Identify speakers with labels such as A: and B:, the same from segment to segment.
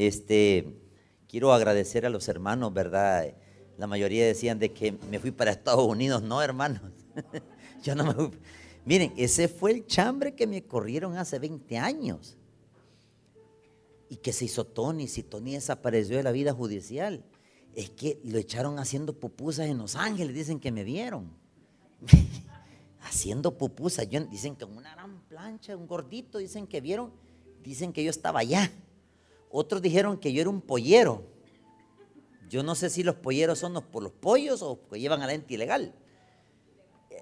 A: Este, quiero agradecer a los hermanos, ¿verdad? La mayoría decían de que me fui para Estados Unidos. No, hermanos. Yo no me fui. Miren, ese fue el chambre que me corrieron hace 20 años. Y que se hizo Tony, si Tony desapareció de la vida judicial. Es que lo echaron haciendo pupusas en Los Ángeles, dicen que me vieron. haciendo pupusas. dicen que una gran plancha, un gordito, dicen que vieron, dicen que yo estaba allá. Otros dijeron que yo era un pollero. Yo no sé si los polleros son los, por los pollos o que llevan a la ente ilegal.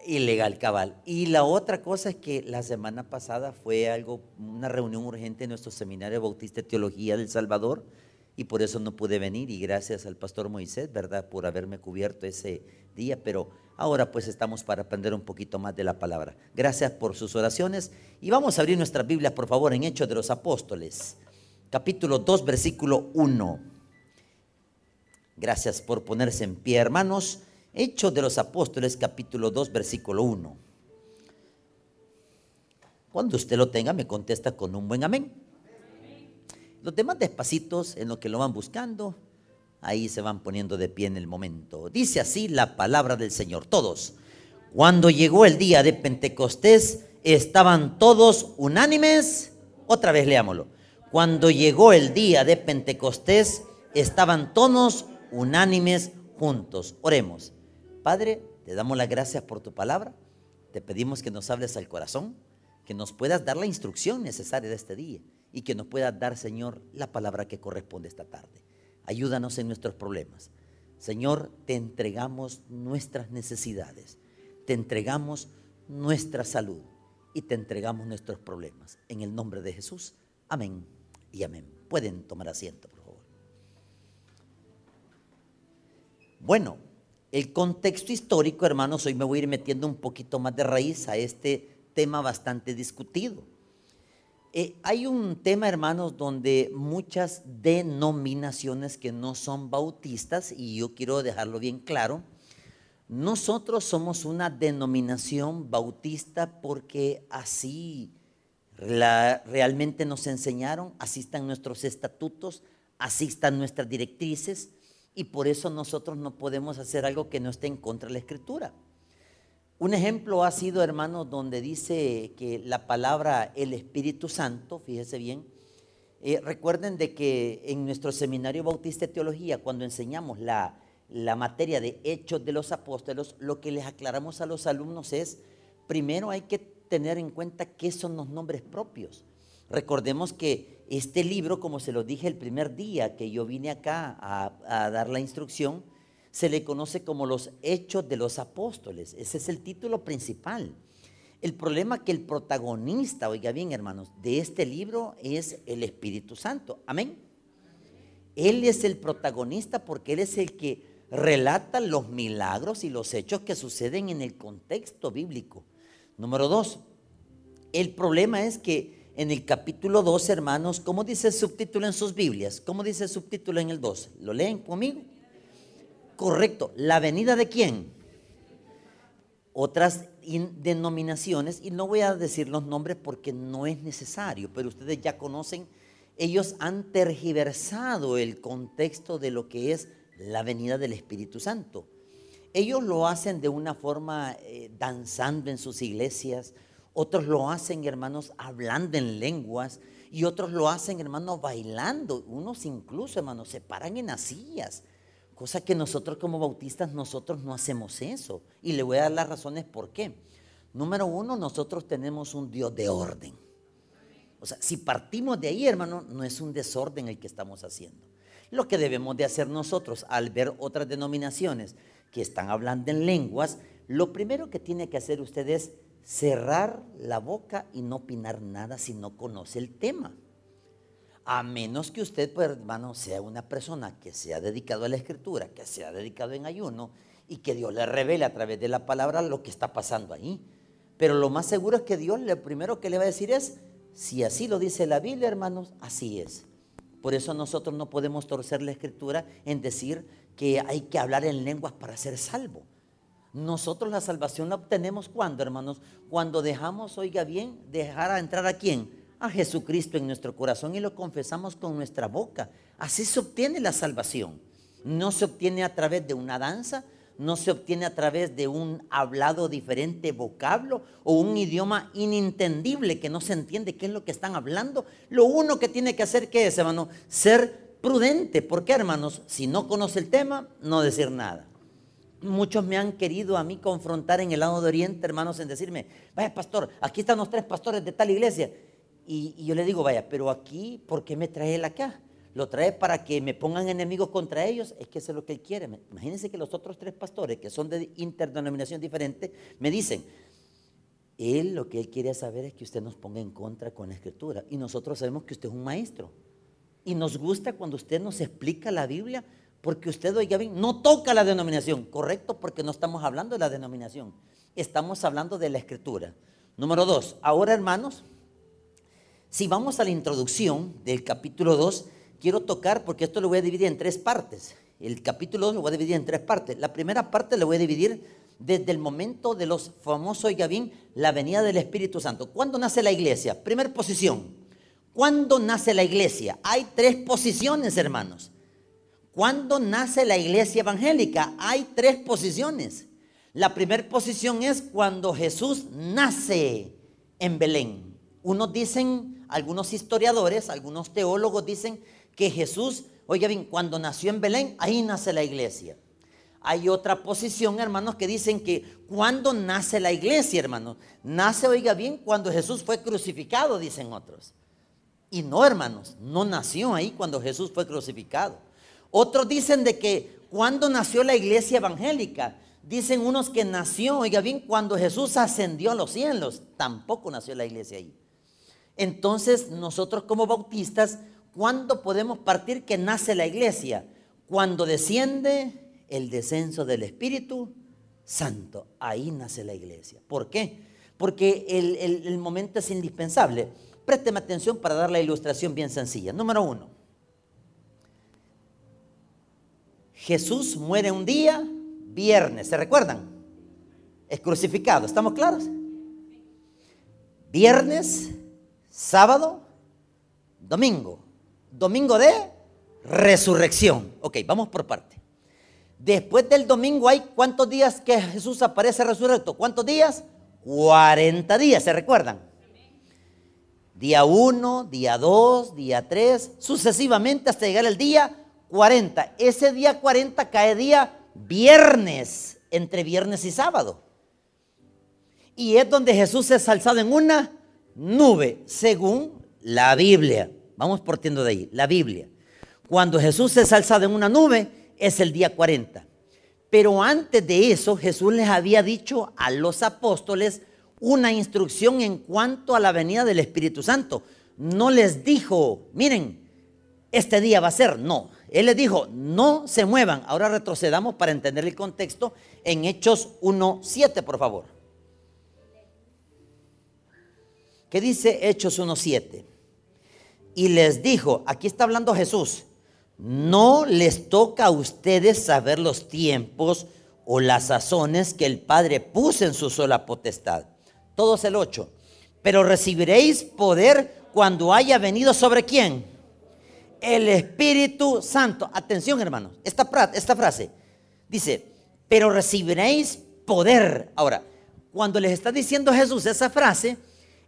A: Ilegal, cabal. Y la otra cosa es que la semana pasada fue algo, una reunión urgente en nuestro seminario Bautista de Teología del Salvador y por eso no pude venir y gracias al pastor Moisés, ¿verdad? Por haberme cubierto ese día, pero ahora pues estamos para aprender un poquito más de la palabra. Gracias por sus oraciones y vamos a abrir nuestra Biblia, por favor, en Hechos de los Apóstoles, capítulo 2, versículo 1. Gracias por ponerse en pie, hermanos. Hechos de los Apóstoles, capítulo 2, versículo 1. Cuando usted lo tenga, me contesta con un buen amén. Los demás despacitos, en lo que lo van buscando, ahí se van poniendo de pie en el momento. Dice así la palabra del Señor. Todos. Cuando llegó el día de Pentecostés, estaban todos unánimes. Otra vez leámoslo. Cuando llegó el día de Pentecostés, estaban todos unánimes juntos. Oremos. Padre, te damos las gracias por tu palabra. Te pedimos que nos hables al corazón, que nos puedas dar la instrucción necesaria de este día y que nos pueda dar, Señor, la palabra que corresponde esta tarde. Ayúdanos en nuestros problemas. Señor, te entregamos nuestras necesidades, te entregamos nuestra salud y te entregamos nuestros problemas. En el nombre de Jesús, amén y amén. Pueden tomar asiento, por favor. Bueno, el contexto histórico, hermanos, hoy me voy a ir metiendo un poquito más de raíz a este tema bastante discutido. Eh, hay un tema, hermanos, donde muchas denominaciones que no son bautistas, y yo quiero dejarlo bien claro, nosotros somos una denominación bautista porque así realmente nos enseñaron, así están nuestros estatutos, así están nuestras directrices, y por eso nosotros no podemos hacer algo que no esté en contra de la escritura. Un ejemplo ha sido, hermanos, donde dice que la palabra el Espíritu Santo, fíjese bien, eh, recuerden de que en nuestro seminario Bautista de Teología, cuando enseñamos la, la materia de hechos de los apóstoles, lo que les aclaramos a los alumnos es, primero hay que tener en cuenta qué son los nombres propios. Recordemos que este libro, como se lo dije el primer día que yo vine acá a, a dar la instrucción, se le conoce como los hechos de los apóstoles. Ese es el título principal. El problema es que el protagonista, oiga bien hermanos, de este libro es el Espíritu Santo. Amén. Él es el protagonista porque Él es el que relata los milagros y los hechos que suceden en el contexto bíblico. Número dos, el problema es que en el capítulo 2, hermanos, ¿cómo dice el subtítulo en sus Biblias? ¿Cómo dice el subtítulo en el 2? ¿Lo leen conmigo? Correcto. ¿La venida de quién? Otras denominaciones, y no voy a decir los nombres porque no es necesario, pero ustedes ya conocen, ellos han tergiversado el contexto de lo que es la venida del Espíritu Santo. Ellos lo hacen de una forma eh, danzando en sus iglesias, otros lo hacen, hermanos, hablando en lenguas, y otros lo hacen, hermanos, bailando. Unos incluso, hermanos, se paran en las Cosa que nosotros como bautistas, nosotros no hacemos eso. Y le voy a dar las razones por qué. Número uno, nosotros tenemos un Dios de orden. O sea, si partimos de ahí, hermano, no es un desorden el que estamos haciendo. Lo que debemos de hacer nosotros al ver otras denominaciones que están hablando en lenguas, lo primero que tiene que hacer usted es cerrar la boca y no opinar nada si no conoce el tema. A menos que usted, pues, hermano, sea una persona que se ha dedicado a la escritura, que se ha dedicado en ayuno y que Dios le revele a través de la palabra lo que está pasando ahí. Pero lo más seguro es que Dios lo primero que le va a decir es, si así lo dice la Biblia, hermanos, así es. Por eso nosotros no podemos torcer la escritura en decir que hay que hablar en lenguas para ser salvo. Nosotros la salvación la obtenemos cuando, hermanos, cuando dejamos, oiga bien, dejar entrar a quién? a Jesucristo en nuestro corazón y lo confesamos con nuestra boca. Así se obtiene la salvación. No se obtiene a través de una danza, no se obtiene a través de un hablado diferente vocablo o un idioma inintendible que no se entiende qué es lo que están hablando. Lo uno que tiene que hacer, ¿qué es, hermano? Ser prudente. ¿Por qué, hermanos? Si no conoce el tema, no decir nada. Muchos me han querido a mí confrontar en el lado de Oriente, hermanos, en decirme, vaya pastor, aquí están los tres pastores de tal iglesia. Y, y yo le digo, vaya, pero aquí, ¿por qué me trae él acá? lo trae para que me pongan enemigos contra ellos, es que eso es lo que él quiere. Imagínense que los otros tres pastores, que son de interdenominación diferente, me dicen, él lo que él quiere saber es que usted nos ponga en contra con la escritura. Y nosotros sabemos que usted es un maestro. Y nos gusta cuando usted nos explica la Biblia, porque usted, oiga bien, no toca la denominación, correcto, porque no estamos hablando de la denominación, estamos hablando de la escritura. Número dos, ahora hermanos, si vamos a la introducción del capítulo 2, quiero tocar, porque esto lo voy a dividir en tres partes. El capítulo 2 lo voy a dividir en tres partes. La primera parte lo voy a dividir desde el momento de los famosos, bien, la venida del Espíritu Santo. ¿Cuándo nace la iglesia? Primera posición. ¿Cuándo nace la iglesia? Hay tres posiciones, hermanos. ¿Cuándo nace la iglesia evangélica? Hay tres posiciones. La primera posición es cuando Jesús nace en Belén. Unos dicen, algunos historiadores, algunos teólogos dicen que Jesús, oiga bien, cuando nació en Belén, ahí nace la iglesia. Hay otra posición, hermanos, que dicen que cuando nace la iglesia, hermanos, nace, oiga bien, cuando Jesús fue crucificado, dicen otros. Y no, hermanos, no nació ahí cuando Jesús fue crucificado. Otros dicen de que cuando nació la iglesia evangélica, dicen unos que nació, oiga bien, cuando Jesús ascendió a los cielos, tampoco nació la iglesia ahí. Entonces, nosotros como bautistas ¿Cuándo podemos partir que nace la iglesia? Cuando desciende el descenso del Espíritu Santo. Ahí nace la iglesia. ¿Por qué? Porque el, momento es indispensable. Présteme atención para dar la ilustración bien sencilla. Número uno. Jesús muere un día, viernes, ¿se recuerdan? Es crucificado, ¿estamos claros? Viernes, sábado, domingo domingo de resurrección. Ok, vamos por parte. Después del domingo hay cuántos días que Jesús aparece resurrecto. ¿Cuántos días? 40 días, ¿se recuerdan? Día 1, día 2, día 3, sucesivamente hasta llegar el día 40. Ese día 40 cae día viernes, entre viernes y sábado. Y es donde Jesús es alzado en una nube, según la Biblia. Vamos partiendo de ahí, la Biblia. Cuando Jesús es alzado en una nube, es el día 40. Pero antes de eso, Jesús les había dicho a los apóstoles una instrucción en cuanto a la venida del Espíritu Santo. No les dijo, miren, este día va a ser, no. Él les dijo, no se muevan. Ahora retrocedamos para entender el contexto en Hechos 1.7, por favor. ¿Qué dice Hechos 1.7? y les dijo, aquí está hablando Jesús, no les toca a ustedes saber los tiempos o las sazones que el Padre puso en su sola potestad. Todos el 8. Pero recibiréis poder cuando haya venido sobre quién? El Espíritu Santo. Atención hermanos, esta, esta frase dice, pero recibiréis poder. Ahora, cuando les está diciendo Jesús esa frase,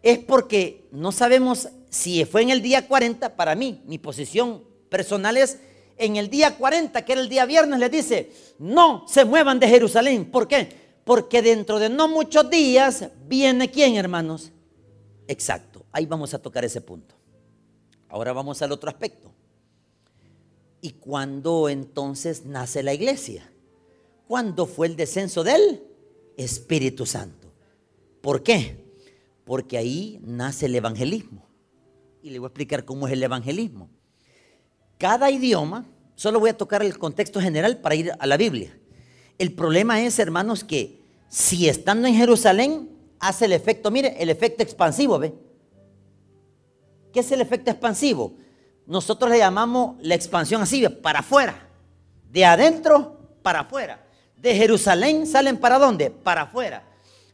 A: es porque no sabemos si fue en el día 40, para mí, mi posición personal es, en el día 40, que era el día viernes, les dice, no se muevan de Jerusalén. ¿Por qué? Porque dentro de no muchos días viene quién, hermanos. Exacto, ahí vamos a tocar ese punto. Ahora vamos al otro aspecto. ¿Y cuándo entonces nace la iglesia? ¿Cuándo fue el descenso del Espíritu Santo? ¿Por qué? Porque ahí nace el evangelismo. Y le voy a explicar cómo es el evangelismo. Cada idioma, solo voy a tocar el contexto general para ir a la Biblia. El problema es, hermanos, que si estando en Jerusalén, hace el efecto, mire, el efecto expansivo, ¿ve? ¿Qué es el efecto expansivo? Nosotros le llamamos la expansión así, para afuera. De adentro para afuera. De Jerusalén salen para dónde? Para afuera.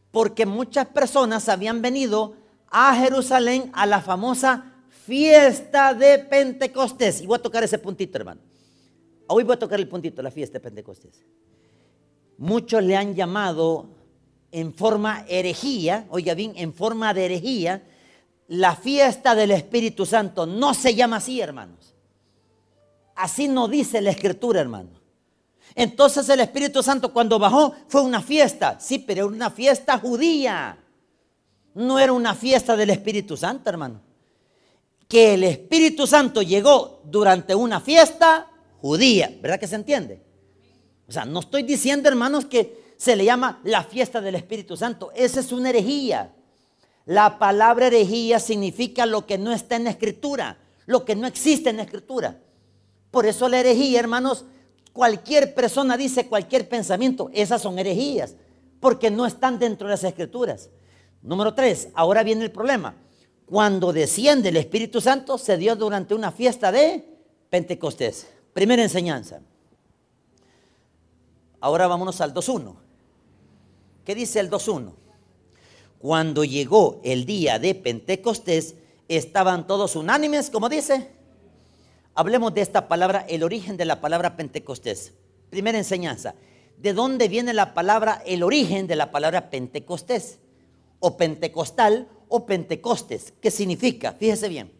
A: Porque muchas personas habían venido a Jerusalén a la famosa fiesta de Pentecostés. Y voy a tocar ese puntito, hermano. Hoy voy a tocar el puntito, la fiesta de Pentecostés. Muchos le han llamado en forma herejía, oiga bien, en forma de herejía, la fiesta del Espíritu Santo. No se llama así, hermanos. Así no dice la Escritura, hermano. Entonces el Espíritu Santo cuando bajó fue una fiesta, sí, pero era una fiesta judía. No era una fiesta del Espíritu Santo, hermano. Que el Espíritu Santo llegó durante una fiesta judía, ¿verdad que se entiende? O sea, no estoy diciendo, hermanos, que se le llama la fiesta del Espíritu Santo. Esa es una herejía. La palabra herejía significa lo que no está en la escritura, lo que no existe en la escritura. Por eso la herejía, hermanos, cualquier persona dice cualquier pensamiento, esas son herejías, porque no están dentro de las escrituras. Número tres, ahora viene el problema. Cuando desciende el Espíritu Santo, se dio durante una fiesta de Pentecostés. Primera enseñanza. Ahora vámonos al 2.1. ¿Qué dice el 2.1? Cuando llegó el día de Pentecostés, estaban todos unánimes, como dice. Hablemos de esta palabra, el origen de la palabra Pentecostés. Primera enseñanza. ¿De dónde viene la palabra, el origen de la palabra Pentecostés? O pentecostal o pentecostes. ¿Qué significa? Fíjese bien.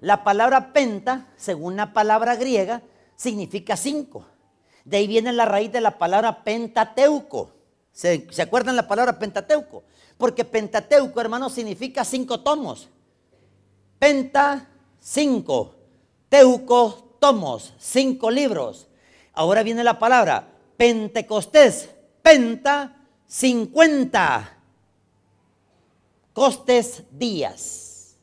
A: La palabra penta, según la palabra griega, significa cinco. De ahí viene la raíz de la palabra pentateuco. ¿Se, acuerdan la palabra pentateuco? Porque pentateuco, hermano, significa cinco tomos. Penta, cinco. Teuco, tomos, cinco libros. Ahora viene la palabra Pentecostés. Penta, cincuenta. Costes, días.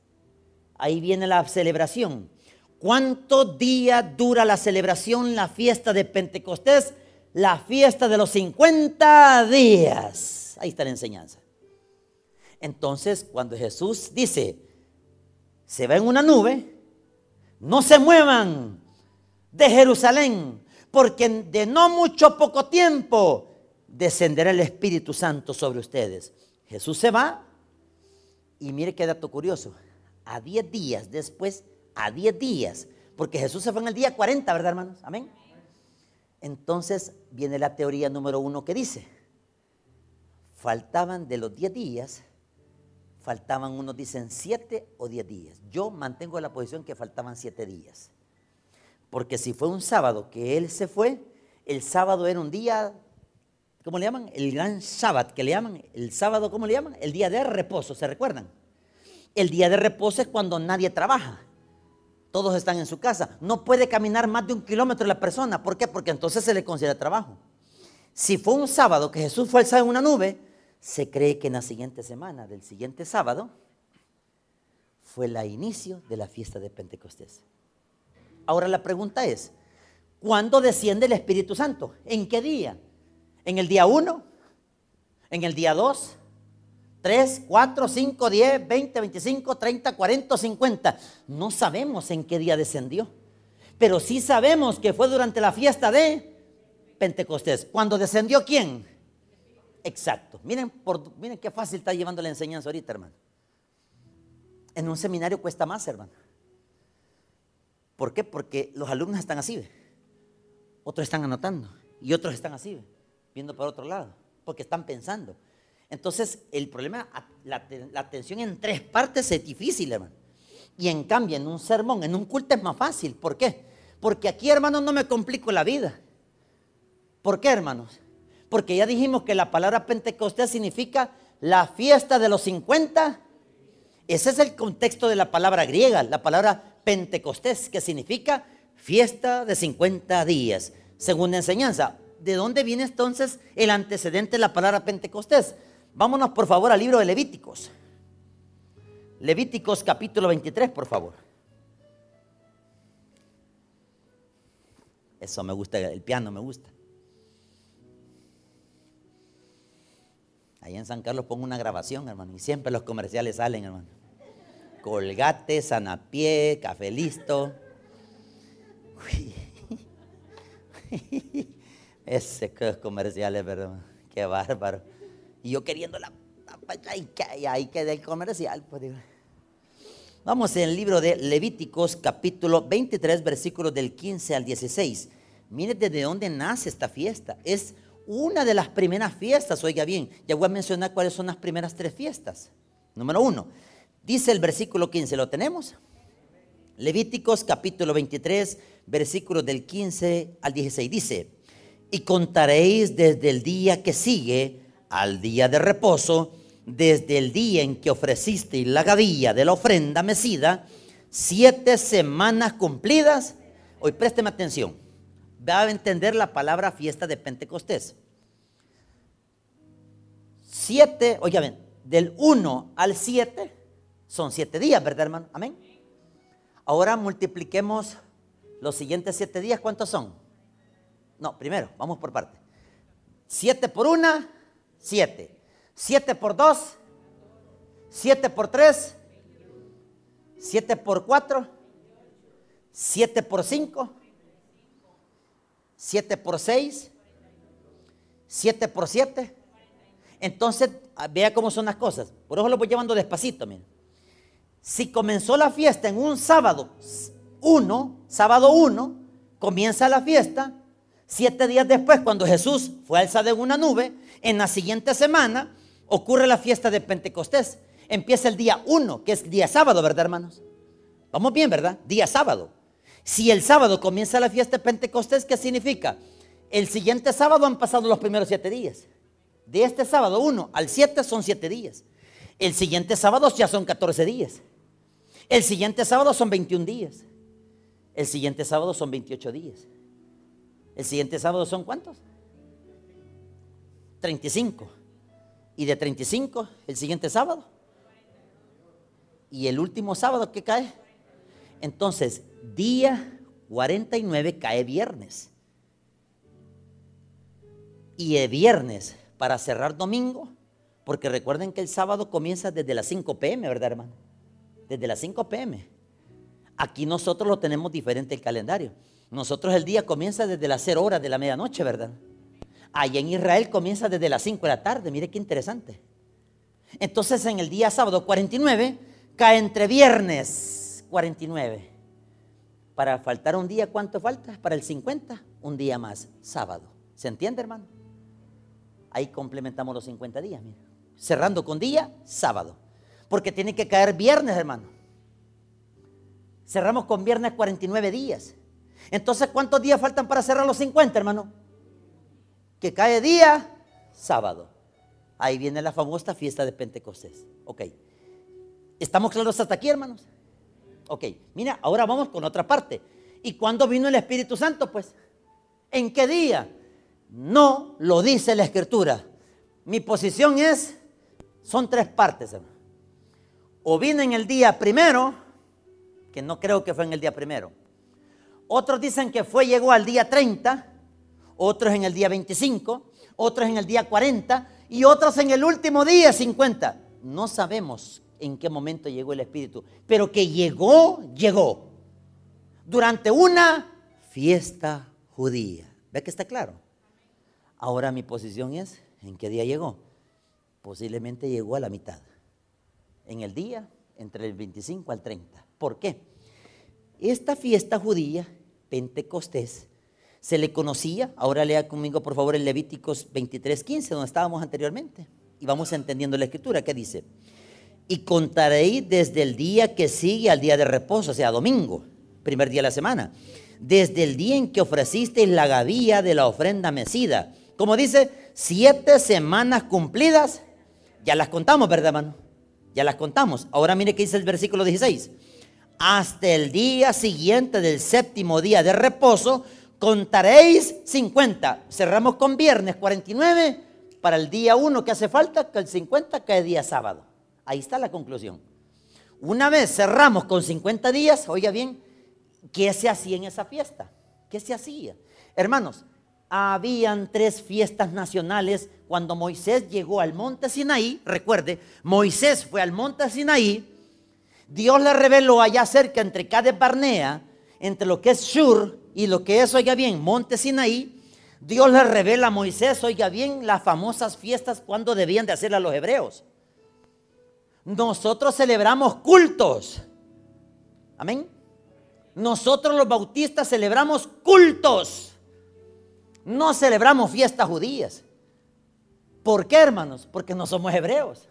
A: Ahí viene la celebración. ¿Cuánto día dura la celebración, la fiesta de Pentecostés? La fiesta de los 50 días. Ahí está la enseñanza. Entonces, cuando Jesús dice, se va en una nube, no se muevan de Jerusalén, porque de no mucho poco tiempo descenderá el Espíritu Santo sobre ustedes. Jesús se va y mire qué dato curioso. A 10 días después a 10 días, porque Jesús se fue en el día 40, ¿verdad, hermanos? Amén. Entonces viene la teoría número uno que dice, faltaban de los 10 días, faltaban unos dicen 7 o 10 días. Yo mantengo la posición que faltaban 7 días. Porque si fue un sábado que él se fue, el sábado era un día, ¿cómo le llaman? El gran sábado, que le llaman, el sábado, ¿cómo le llaman? El día de reposo, ¿se recuerdan? El día de reposo es cuando nadie trabaja. Todos están en su casa. No puede caminar más de un kilómetro la persona. ¿Por qué? Porque entonces se le considera trabajo. Si fue un sábado que Jesús fue alzado en una nube, se cree que en la siguiente semana del siguiente sábado fue el inicio de la fiesta de Pentecostés. Ahora la pregunta es, ¿cuándo desciende el Espíritu Santo? ¿En qué día? ¿En el día 1? ¿En el día 2? 3, 4, 5, 10, 20, 25, 30, 40, 50. No sabemos en qué día descendió. Pero sí sabemos que fue durante la fiesta de Pentecostés. ¿Cuándo descendió quién? Exacto. Miren, por, miren qué fácil está llevando la enseñanza ahorita, hermano. En un seminario cuesta más, hermano. ¿Por qué? Porque los alumnos están así. Otros están anotando. Y otros están así, viendo por otro lado. Porque están pensando. Entonces, el problema, la, atención en tres partes es difícil, hermano. Y en cambio, en un sermón, en un culto es más fácil. ¿Por qué? Porque aquí, hermanos, no me complico la vida. ¿Por qué, hermanos? Porque ya dijimos que la palabra Pentecostés significa la fiesta de los 50. Ese es el contexto de la palabra griega, la palabra Pentecostés, que significa fiesta de 50 días. Segunda enseñanza, ¿de dónde viene entonces el antecedente de la palabra Pentecostés? Vámonos por favor al libro de Levíticos. Levíticos capítulo 23, por favor. Eso me gusta, el piano me gusta. Ahí en San Carlos pongo una grabación, hermano, y siempre los comerciales salen, hermano. Colgate, Sanapié, Café Listo. Ese comerciales, perdón. Qué bárbaro. Y yo queriendo la, ahí queda el comercial. Pues, Vamos en el libro de Levíticos capítulo 23 versículos del 15 al 16. Mire desde dónde nace esta fiesta. Es una de las primeras fiestas, oiga bien, ya voy a mencionar cuáles son las primeras tres fiestas. Número uno, dice el versículo 15, ¿lo tenemos? Levíticos capítulo 23, versículos del 15 al 16. Dice, y contaréis desde el día que sigue al día de reposo, desde el día en que ofrecisteis la gavilla de la ofrenda mecida, siete semanas cumplidas. Hoy présteme atención. Va a entender la palabra fiesta de Pentecostés. Siete, oiga bien, del 1 al 7 son siete días, ¿verdad, hermano? Amén. Ahora multipliquemos los siguientes siete días. ¿Cuántos son? No, primero, vamos por parte. Siete por una, siete. 7 por 2, 7 por 3, 7 por 4, 7 por 5, 7 por 6, 7 por 7. Entonces, ah, vea cómo son las cosas. Por eso lo voy llevando despacito, miren. Si comenzó la fiesta en un sábado 1, sábado 1, comienza la fiesta. Siete días después, cuando Jesús fue alzado en una nube, en la siguiente semana, ocurre la fiesta de Pentecostés. Empieza el día 1, que es día sábado, ¿verdad, hermanos? Vamos bien, ¿verdad? Día sábado. Si el sábado comienza la fiesta de Pentecostés, ¿qué significa? El siguiente sábado han pasado los primeros siete días. De este sábado 1 al 7 son siete días. El siguiente sábado ya son 14 días. El siguiente sábado son 21 días. El siguiente sábado son 28 días. El siguiente sábado son cuántos? 35 y de 35 el siguiente sábado. Y el último sábado que cae. Entonces, día 49 cae viernes. Y el viernes para cerrar domingo, porque recuerden que el sábado comienza desde las 5 pm, ¿verdad, hermano? Desde las 5 pm. Aquí nosotros lo tenemos diferente el calendario. Nosotros el día comienza desde las 0 horas de la medianoche, ¿verdad? Allá en Israel comienza desde las 5 de la tarde. Mire qué interesante. Entonces en el día sábado 49 cae entre viernes 49. Para faltar un día, ¿cuánto falta? Para el 50, un día más, sábado. ¿Se entiende, hermano? Ahí complementamos los 50 días. Cerrando con día, sábado. Porque tiene que caer viernes, hermano. Cerramos con viernes 49 días. Entonces, ¿cuántos días faltan para cerrar los 50, hermano? que cae día sábado. Ahí viene la famosa fiesta de Pentecostés. Ok. ¿Estamos claros hasta aquí, hermanos? Ok. Mira, ahora vamos con otra parte. ¿Y cuándo vino el Espíritu Santo? Pues, ¿en qué día? No lo dice la Escritura. Mi posición es, son tres partes, hermano. O vino en el día primero, que no creo que fue en el día primero. Otros dicen que fue, llegó al día 30 otros en el día 25, otros en el día 40 y otros en el último día 50. No sabemos en qué momento llegó el Espíritu, pero que llegó, llegó. Durante una fiesta judía. ¿Ve que está claro? Ahora mi posición es, ¿en qué día llegó? Posiblemente llegó a la mitad. En el día entre el 25 al 30. ¿Por qué? Esta fiesta judía, Pentecostés, se le conocía. Ahora lea conmigo, por favor, el Levíticos 23, 15, donde estábamos anteriormente. Y vamos entendiendo la escritura. ¿Qué dice? Y contaréis desde el día que sigue al día de reposo, o sea, domingo, primer día de la semana. Desde el día en que ofrecisteis la gavilla de la ofrenda mecida. Como dice, siete semanas cumplidas. Ya las contamos, ¿verdad, hermano? Ya las contamos. Ahora mire qué dice el versículo 16. Hasta el día siguiente del séptimo día de reposo contaréis 50. Cerramos con viernes 49 para el día 1 que hace falta, que el 50 cae día sábado. Ahí está la conclusión. Una vez cerramos con 50 días, oiga bien, ¿qué se hacía en esa fiesta? ¿Qué se hacía? Hermanos, habían tres fiestas nacionales cuando Moisés llegó al monte Sinaí. Recuerde, Moisés fue al monte Sinaí. Dios le reveló allá cerca entre Cades Barnea, entre lo que es Shur y lo que es, oiga bien, Monte Sinaí, Dios le revela a Moisés, oiga bien, las famosas fiestas cuando debían de hacer a los hebreos. Nosotros celebramos cultos. Amén. Nosotros los bautistas celebramos cultos. No celebramos fiestas judías. ¿Por qué, hermanos? Porque no somos hebreos.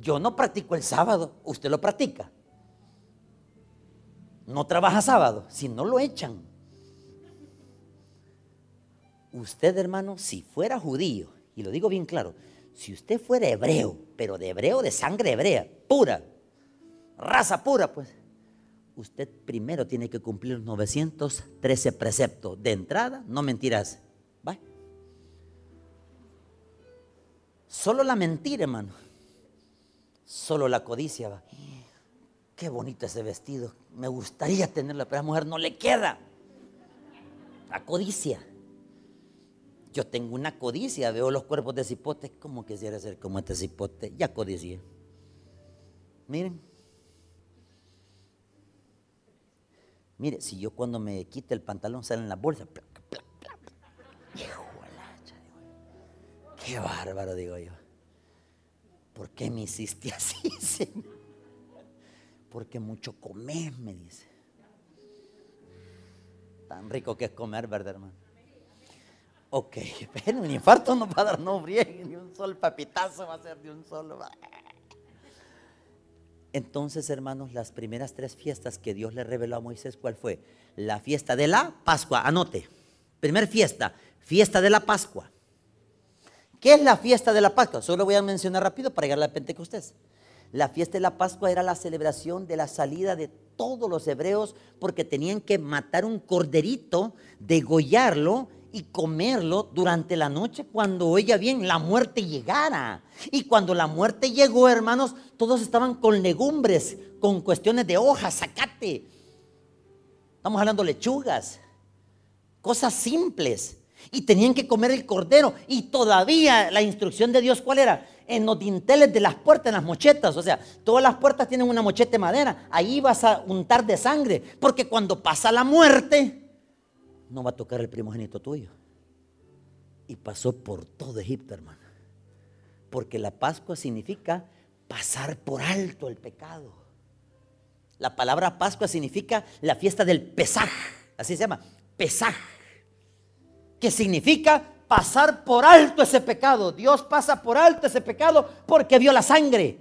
A: Yo no practico el sábado, usted lo practica. No trabaja sábado, si no lo echan. Usted, hermano, si fuera judío, y lo digo bien claro, si usted fuera hebreo, pero de hebreo de sangre hebrea, pura, raza pura, pues, usted primero tiene que cumplir 913 preceptos de entrada, no mentiras. ¿Va? Solo la mentira, hermano. Solo la codicia va. Qué bonito ese vestido. Me gustaría tenerlo, pero a la mujer no le queda. La codicia. Yo tengo una codicia, veo los cuerpos de cipote, como quisiera ser como este cipote, ya codicia. Miren. Mire, si yo cuando me quite el pantalón sale en la bolsa. Qué bárbaro, digo yo. ¿Por qué me hiciste así, Señor? Porque mucho comes, me dice. Tan rico que es comer, ¿verdad, hermano? Ok, pero un infarto no va a dar, no friegue, ni un solo papitazo va a ser de un solo. Entonces, hermanos, las primeras tres fiestas que Dios le reveló a Moisés, ¿cuál fue? La fiesta de la Pascua, anote. Primer fiesta, fiesta de la Pascua. ¿Qué es la fiesta de la Pascua? Solo voy a mencionar rápido para llegar a la Pentecostés. La fiesta de la Pascua era la celebración de la salida de todos los hebreos porque tenían que matar un corderito, degollarlo y comerlo durante la noche cuando, oiga bien, la muerte llegara. Y cuando la muerte llegó, hermanos, todos estaban con legumbres, con cuestiones de hojas, zacate. Estamos hablando lechugas, cosas simples. Y tenían que comer el cordero. Y todavía la instrucción de Dios, ¿cuál era? en los dinteles de las puertas, en las mochetas. O sea, todas las puertas tienen una mocheta de madera. Ahí vas a untar de sangre. Porque cuando pasa la muerte, no va a tocar el primogénito tuyo. Y pasó por todo Egipto, hermano. Porque la Pascua significa pasar por alto el pecado. La palabra Pascua significa la fiesta del Pesaj. Así se llama. Pesaj. Que significa pasar por alto ese pecado. Dios pasa por alto ese pecado porque vio la sangre.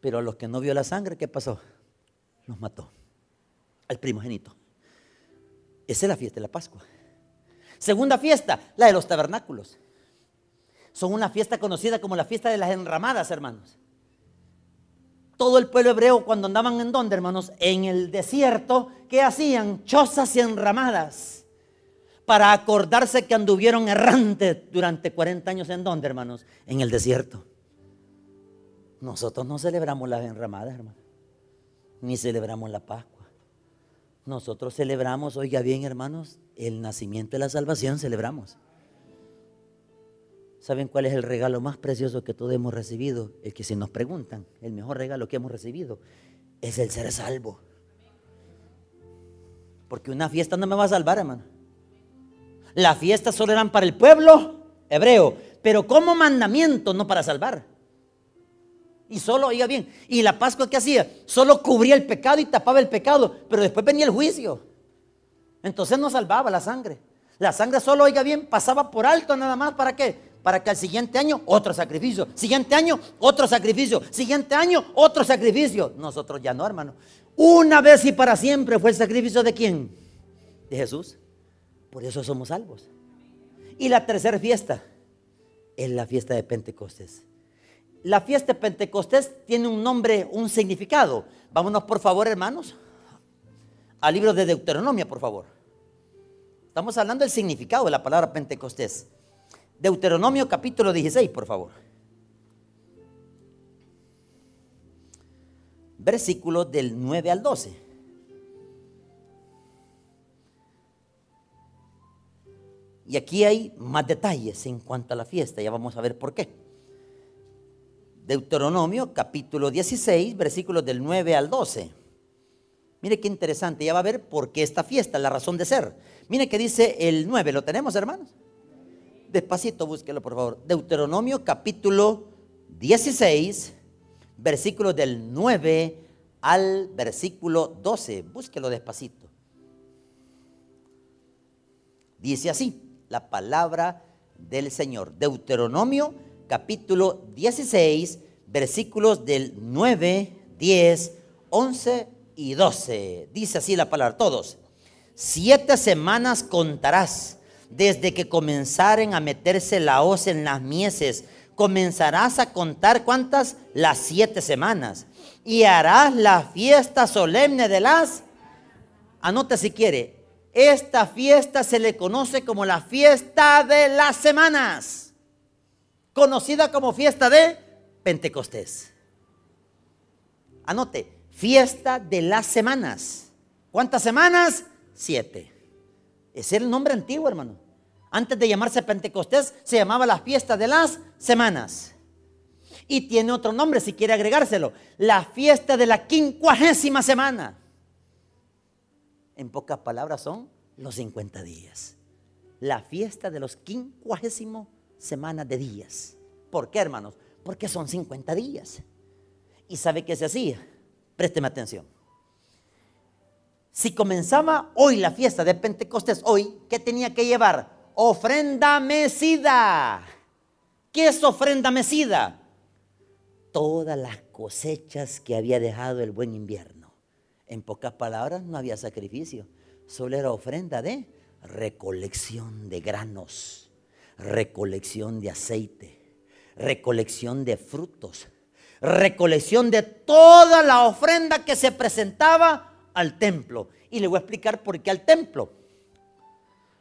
A: Pero a los que no vio la sangre, ¿qué pasó? Los mató. Al primogénito. Esa es la fiesta de la Pascua. Segunda fiesta, la de los tabernáculos. Son una fiesta conocida como la fiesta de las enramadas, hermanos. Todo el pueblo hebreo cuando andaban en donde, hermanos, en el desierto, ¿qué hacían? Chozas y enramadas para acordarse que anduvieron errantes durante 40 años en donde, hermanos? En el desierto. Nosotros no celebramos las enramadas, hermanos. Ni celebramos la Pascua. Nosotros celebramos, oiga bien, hermanos, el nacimiento de la salvación celebramos. ¿Saben cuál es el regalo más precioso que todos hemos recibido? El que si nos preguntan, el mejor regalo que hemos recibido es el ser salvo. Porque una fiesta no me va a salvar, hermano. Las fiestas solo eran para el pueblo hebreo, pero como mandamiento, no para salvar. Y solo, oiga bien, y la Pascua que hacía, solo cubría el pecado y tapaba el pecado, pero después venía el juicio. Entonces no salvaba la sangre. La sangre solo, oiga bien, pasaba por alto nada más, ¿para qué? Para que al siguiente año otro sacrificio, siguiente año otro sacrificio, siguiente año otro sacrificio. Nosotros ya no, hermano. Una vez y para siempre fue el sacrificio de quién? De Jesús. Por eso somos salvos. Y la tercera fiesta es la fiesta de Pentecostés. La fiesta de Pentecostés tiene un nombre, un significado. Vámonos por favor, hermanos, al libro de Deuteronomio, por favor. Estamos hablando del significado de la palabra Pentecostés. Deuteronomio capítulo 16, por favor. Versículos del 9 al 12. Y aquí hay más detalles en cuanto a la fiesta, ya vamos a ver por qué. Deuteronomio capítulo 16, versículos del 9 al 12. Mire qué interesante, ya va a ver por qué esta fiesta, la razón de ser. Mire que dice el 9, ¿lo tenemos hermanos? Despacito, búsquelo por favor. Deuteronomio capítulo 16, versículos del 9 al versículo 12. Búsquelo despacito. Dice así la palabra del Señor. Deuteronomio capítulo 16, versículos del 9, 10, 11 y 12. Dice así la palabra, todos. Siete semanas contarás desde que comenzaren a meterse la hoz en las mieses. Comenzarás a contar cuántas? Las siete semanas. Y harás la fiesta solemne de las... Anote si quiere. Esta fiesta se le conoce como la fiesta de las semanas. Conocida como fiesta de Pentecostés. Anote, fiesta de las semanas. ¿Cuántas semanas? Siete. Ese era el nombre antiguo, hermano. Antes de llamarse Pentecostés, se llamaba la fiesta de las semanas. Y tiene otro nombre si quiere agregárselo. La fiesta de la quincuagésima semana. En pocas palabras son los 50 días. La fiesta de los quincuagésimos semanas de días. ¿Por qué, hermanos? Porque son 50 días. ¿Y sabe qué se hacía? Présteme atención. Si comenzaba hoy la fiesta de Pentecostés, hoy, ¿qué tenía que llevar? Ofrenda mecida. ¿Qué es ofrenda mecida? Todas las cosechas que había dejado el buen invierno. En pocas palabras, no había sacrificio, solo era ofrenda de recolección de granos, recolección de aceite, recolección de frutos, recolección de toda la ofrenda que se presentaba al templo. Y le voy a explicar por qué al templo.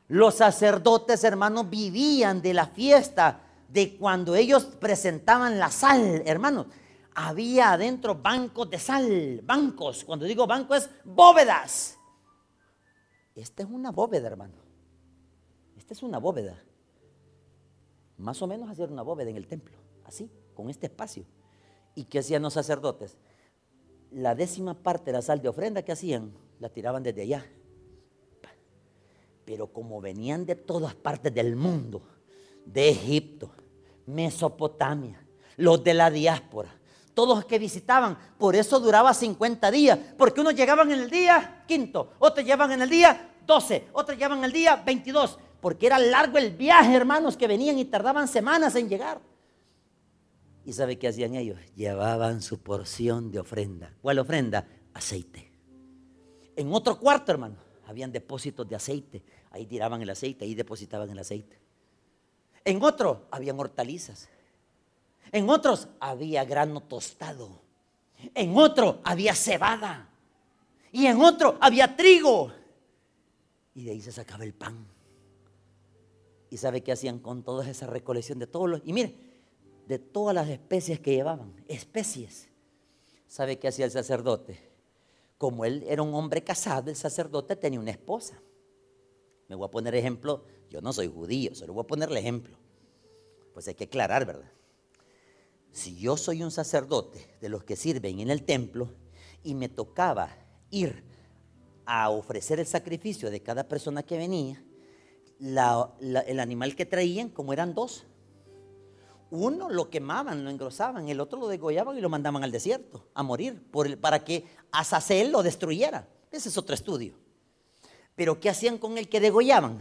A: Los sacerdotes, hermanos, vivían de la fiesta de cuando ellos presentaban la sal, hermanos. Había adentro bancos de sal, bancos. Cuando digo banco es bóvedas. Esta es una bóveda, hermano. Esta es una bóveda. Más o menos hacer una bóveda en el templo, así, con este espacio. ¿Y qué hacían los sacerdotes? La décima parte de la sal de ofrenda que hacían, la tiraban desde allá. Pero como venían de todas partes del mundo, de Egipto, Mesopotamia, los de la diáspora, todos los que visitaban, por eso duraba 50 días, porque unos llegaban en el día quinto, otros llegaban en el día 12, otros llegaban en el día 22, porque era largo el viaje, hermanos, que venían y tardaban semanas en llegar. ¿Y sabe qué hacían ellos? Llevaban su porción de ofrenda. ¿Cuál ofrenda? Aceite. En otro cuarto, hermano, habían depósitos de aceite. Ahí tiraban el aceite, ahí depositaban el aceite. En otro habían hortalizas. En otros había grano tostado. En otro había cebada. Y en otro había trigo. Y de ahí se sacaba el pan. ¿Y sabe qué hacían con toda esa recolección de todos los... Y mire, de todas las especies que llevaban, especies. ¿Sabe qué hacía el sacerdote? Como él era un hombre casado, el sacerdote tenía una esposa. Me voy a poner ejemplo, yo no soy judío, solo voy a ponerle ejemplo. Pues hay que aclarar, ¿verdad? Si yo soy un sacerdote de los que sirven en el templo y me tocaba ir a ofrecer el sacrificio de cada persona que venía, el animal que traían, como eran dos, uno lo quemaban, lo engrosaban, el otro lo degollaban y lo mandaban al desierto a morir para que Azazel lo destruyera. Ese es otro estudio. Pero ¿qué hacían con el que degollaban?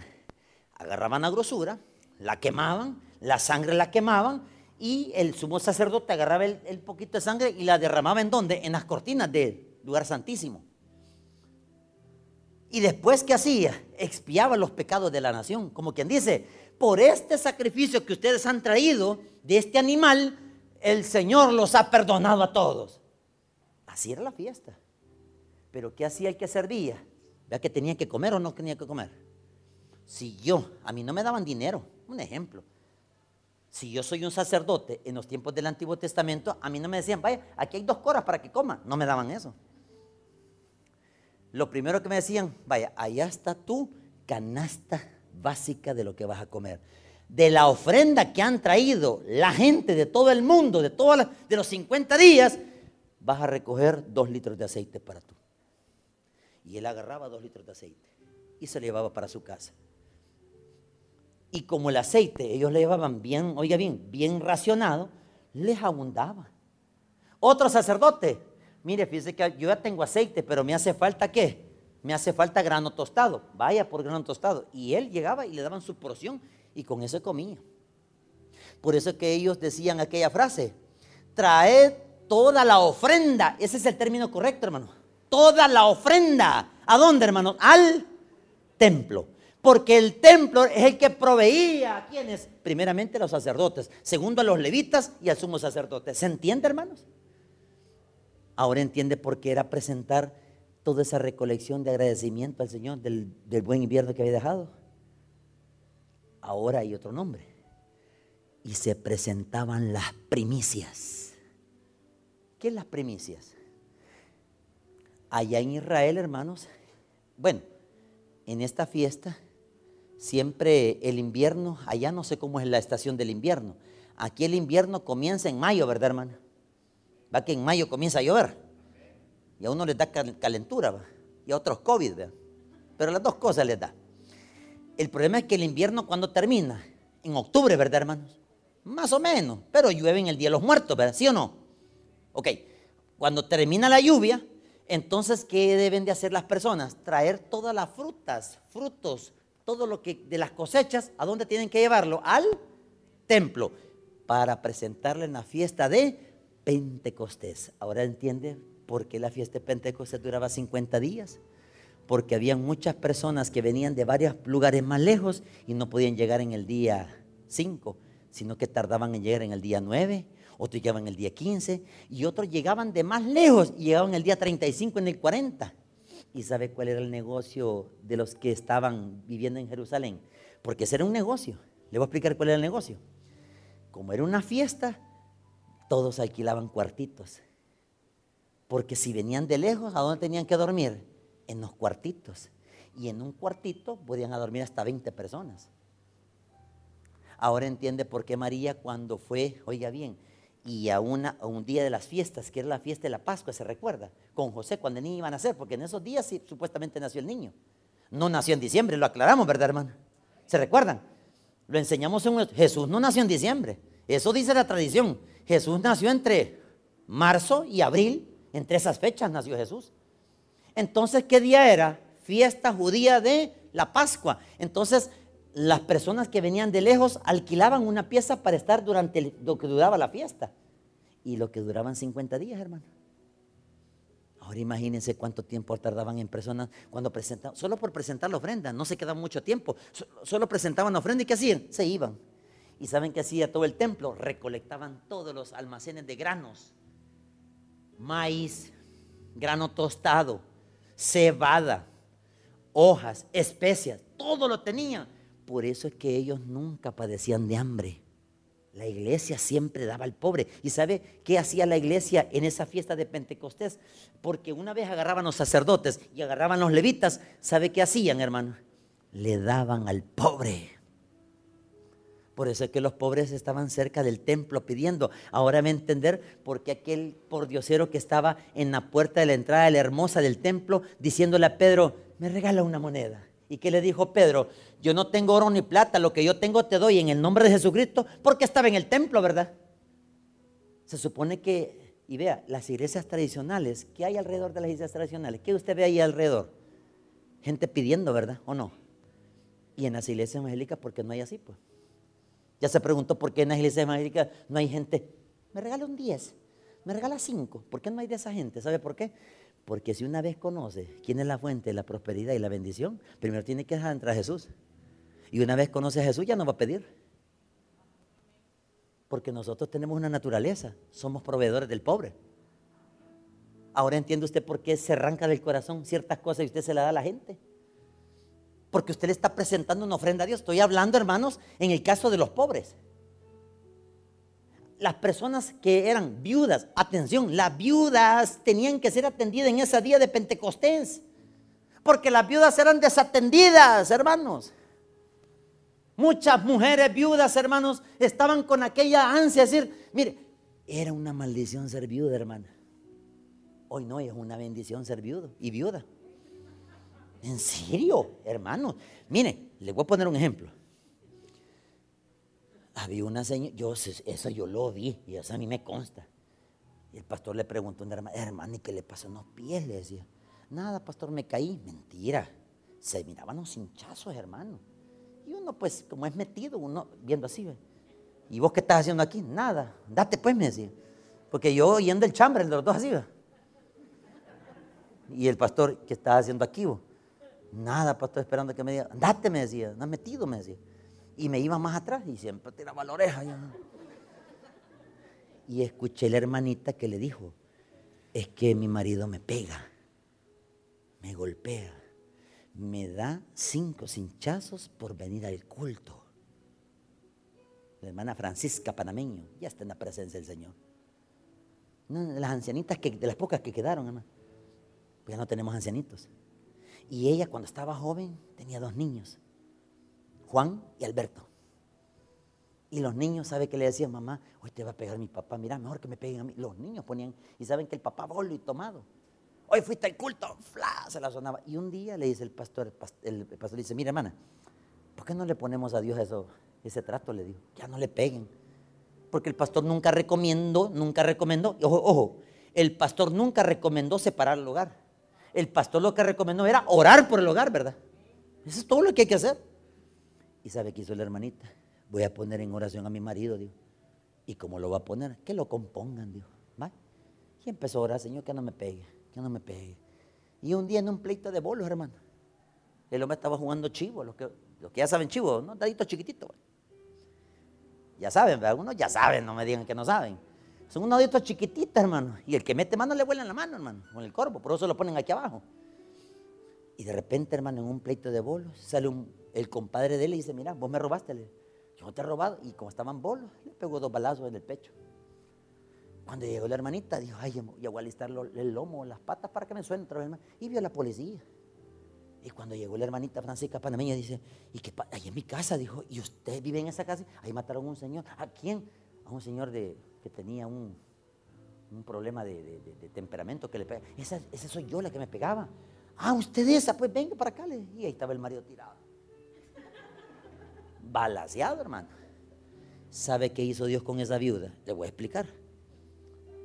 A: Agarraban la grosura, la quemaban, la sangre la quemaban y el sumo sacerdote agarraba el, poquito de sangre y la derramaba en dónde? En las cortinas del lugar santísimo. Y después, ¿qué hacía? Expiaba los pecados de la nación. Como quien dice, por este sacrificio que ustedes han traído de este animal, el Señor los ha perdonado a todos. Así era la fiesta. Pero ¿qué hacía el que servía? Vea que tenía que comer o no tenía que comer. Si yo, a mí no me daban dinero, un ejemplo. Si yo soy un sacerdote en los tiempos del Antiguo Testamento, a mí no me decían, vaya, aquí hay dos coras para que coma. No me daban eso lo primero que me decían, vaya, allá está tu canasta básica de lo que vas a comer. De la ofrenda que han traído la gente de todo el mundo, de, todas de los 50 días, vas a recoger dos litros de aceite para tú. Y él agarraba dos litros de aceite y se lo llevaba para su casa. Y como el aceite ellos le llevaban bien, oiga bien, bien racionado, les abundaba. Otro sacerdote, mire, fíjese que yo ya tengo aceite, pero me hace falta qué? Me hace falta grano tostado. Vaya por grano tostado. Y él llegaba y le daban su porción y con eso comía. Por eso que ellos decían aquella frase, traed toda la ofrenda. Ese es el término correcto, hermano. Toda la ofrenda. ¿A dónde, hermano? Al templo. Porque el templo es el que proveía a quienes, primeramente a los sacerdotes, segundo a los levitas y al sumo sacerdote. ¿Se entiende, hermanos? Ahora entiende por qué era presentar toda esa recolección de agradecimiento al Señor del, del buen invierno que había dejado. Ahora hay otro nombre. Y se presentaban las primicias. ¿Qué es las primicias? Allá en Israel, hermanos, bueno, en esta fiesta siempre el invierno, allá no sé cómo es la estación del invierno. Aquí el invierno comienza en mayo, ¿verdad, hermano? Va que en mayo comienza a llover. Y a uno les da calentura, y a otros COVID, ¿verdad? Pero las dos cosas les da. El problema es que el invierno cuando termina, en octubre, ¿verdad, hermanos? Más o menos, pero llueve en el Día de los Muertos, ¿verdad? ¿Sí o no? Ok, cuando termina la lluvia, entonces, ¿qué deben de hacer las personas? Traer todas las frutas, frutos, todo lo que de las cosechas, ¿a dónde tienen que llevarlo? Al templo para presentarle en la fiesta de Pentecostés. Ahora entiende por qué la fiesta de Pentecostés duraba 50 días. Porque había muchas personas que venían de varios lugares más lejos y no podían llegar en el día 5, sino que tardaban en llegar en el día 9, otros llegaban el día 15 y otros llegaban de más lejos y llegaban el día 35 en el 40. ¿Y sabe cuál era el negocio de los que estaban viviendo en Jerusalén? Porque ese era un negocio. Le voy a explicar cuál era el negocio. Como era una fiesta, todos alquilaban cuartitos. Porque si venían de lejos, ¿a dónde tenían que dormir? En los cuartitos. Y en un cuartito podían dormir hasta 20 personas. Ahora entiende por qué María cuando fue, oiga bien, y a, una, un día de las fiestas, que era la fiesta de la Pascua, se recuerda, con José cuando el niño iba a nacer, porque en esos días sí, supuestamente nació el niño. No nació en diciembre, lo aclaramos, ¿verdad, hermano? ¿Se recuerdan? Lo enseñamos en Jesús no nació en diciembre, eso dice la tradición. Jesús nació entre marzo y abril, entre esas fechas nació Jesús. Entonces, ¿qué día era? Fiesta judía de la Pascua. Entonces, las personas que venían de lejos alquilaban una pieza para estar durante lo que duraba la fiesta. Y lo que duraban 50 días, hermano. Ahora imagínense cuánto tiempo tardaban en personas cuando presentaban, solo por presentar la ofrenda, no se quedaba mucho tiempo, solo presentaban la ofrenda y ¿qué hacían? Se iban. ¿Y saben qué hacía todo el templo? Recolectaban todos los almacenes de granos, maíz, grano tostado, cebada, hojas, especias, todo lo tenían por eso es que ellos nunca padecían de hambre. La iglesia siempre daba al pobre. ¿Y sabe qué hacía la iglesia en esa fiesta de Pentecostés? Porque una vez agarraban los sacerdotes y agarraban los levitas, ¿sabe qué hacían, hermano? Le daban al pobre. Por eso es que los pobres estaban cerca del templo pidiendo. Ahora me entender por qué aquel pordiosero que estaba en la puerta de la entrada de la hermosa del templo diciéndole a Pedro, me regala una moneda. ¿Y qué le dijo Pedro? Yo no tengo oro ni plata, lo que yo tengo te doy en el nombre de Jesucristo, porque estaba en el templo, ¿verdad? Se supone que, y vea, las iglesias tradicionales, ¿qué hay alrededor de las iglesias tradicionales? ¿Qué usted ve ahí alrededor? Gente pidiendo, ¿verdad? ¿O no? Y en las iglesias evangélicas, ¿por qué no hay así? Pues? Ya se preguntó por qué en las iglesias evangélicas no hay gente. Me regala un 10, me regala 5. ¿Por qué no hay de esa gente? ¿Sabe por qué? Porque si una vez conoce quién es la fuente de la prosperidad y la bendición, primero tiene que dejar entrar a Jesús. Y una vez conoce a Jesús ya no va a pedir. Porque nosotros tenemos una naturaleza, somos proveedores del pobre. Ahora entiende usted por qué se arranca del corazón ciertas cosas y usted se las da a la gente. Porque usted le está presentando una ofrenda a Dios. Estoy hablando, hermanos, en el caso de los pobres las personas que eran viudas, atención, las viudas tenían que ser atendidas en ese día de Pentecostés, porque las viudas eran desatendidas, hermanos. Muchas mujeres viudas, hermanos, estaban con aquella ansia de decir, mire, era una maldición ser viuda, hermana. Hoy no, es una bendición ser viudo y viuda. ¿En serio, hermanos? Mire, le voy a poner un ejemplo había una señora, yo, eso yo lo vi y eso a mí me consta. Y el pastor le preguntó a una hermana, hermano, ¿y qué le pasó en los pies? Le decía, nada, pastor, me caí. Mentira, se miraban los hinchazos, hermano. Y uno, pues, como es metido, uno viendo así, ¿y vos qué estás haciendo aquí? Nada, date pues, me decía. Porque yo yendo el chambre, de los dos así, Y el pastor, ¿qué estás haciendo aquí vos? Nada, pastor, esperando que me diga, andate, me decía, no has metido, me decía. Y me iba más atrás y siempre tiraba la oreja. Y escuché la hermanita que le dijo, es que mi marido me pega, me golpea, me da cinco cinchazos por venir al culto. La hermana Francisca Panameño, ya está en la presencia del Señor. de las ancianitas, que, de las pocas que quedaron, hermano. Pues ya no tenemos ancianitos. Y ella cuando estaba joven tenía dos niños, Juan y Alberto. Y los niños, ¿sabe qué le decían, mamá? Hoy te va a pegar mi papá, mira, mejor que me peguen a mí. Los niños ponían, y saben que el papá bolo y tomado. Hoy fuiste al culto, ¡fla! se la sonaba. Y un día le dice el pastor, el pastor, dice, mira hermana, ¿por qué no le ponemos a Dios eso, ese trato? Le dijo, ya no le peguen. Porque el pastor nunca recomendó, nunca recomendó, ojo, ojo, el pastor nunca recomendó separar el hogar el pastor lo que recomendó era orar por el hogar, ¿verdad? Eso es todo lo que hay que hacer. Y sabe qué hizo la hermanita. Voy a poner en oración a mi marido, dijo. ¿Y cómo lo va a poner? Que lo compongan, dijo. Y empezó a orar, Señor, que no me pegue, que no me pegue. Y un día en un pleito de bolos, hermano. El hombre estaba jugando chivo, los que, los que ya saben chivo, ¿no? Daditos chiquititos. Ya saben, ¿verdad? Algunos ya saben, no me digan que no saben. Son unos deditos chiquititos, hermano. Y el que mete mano le vuela en la mano, hermano, con el corvo. Por eso lo ponen aquí abajo. Y de repente, hermano, en un pleito de bolos, sale el compadre de él y dice, mira, vos me robaste. Le, yo no te he robado. Y como estaban bolos, le pegó dos balazos en el pecho. Cuando llegó la hermanita, dijo, ay, yo voy a alistar el lomo, las patas para que me suene otra vez. Y vio a la policía. Y cuando llegó la hermanita Francisca Panameña, dice, ¿y qué Ahí en mi casa, dijo, ¿y usted vive en esa casa? Ahí mataron a un señor. ¿A quién? A un señor de, que tenía un, problema de, temperamento que le pega. Esa, soy yo la que me pegaba. Ah, usted esa, pues venga para acá. Y ahí estaba el marido tirado. Balaseado, hermano. ¿Sabe qué hizo Dios con esa viuda? Le voy a explicar.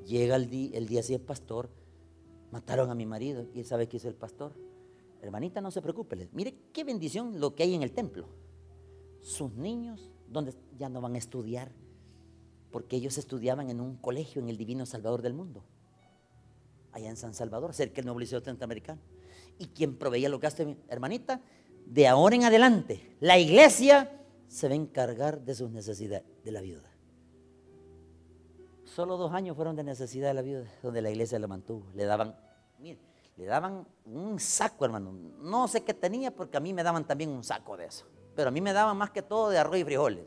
A: Llega el, día, el día así el pastor, mataron a mi marido. ¿Y él sabe qué hizo el pastor? Hermanita, no se preocupe. Mire qué bendición lo que hay en el templo. Sus niños, donde ya no van a estudiar, porque ellos estudiaban en un colegio en el Divino Salvador del Mundo, allá en San Salvador, cerca del Nuevo Liceo Centroamericano. Y quien proveía los gastos, hermanita, de ahora en adelante, la iglesia se va a encargar de sus necesidades, de la viuda. Solo dos años fueron de necesidad de la viuda, donde la iglesia la mantuvo. Le daban, mire, le daban un saco, hermano. No sé qué tenía, porque a mí me daban también un saco de eso. Pero a mí me daban más que todo de arroz y frijoles.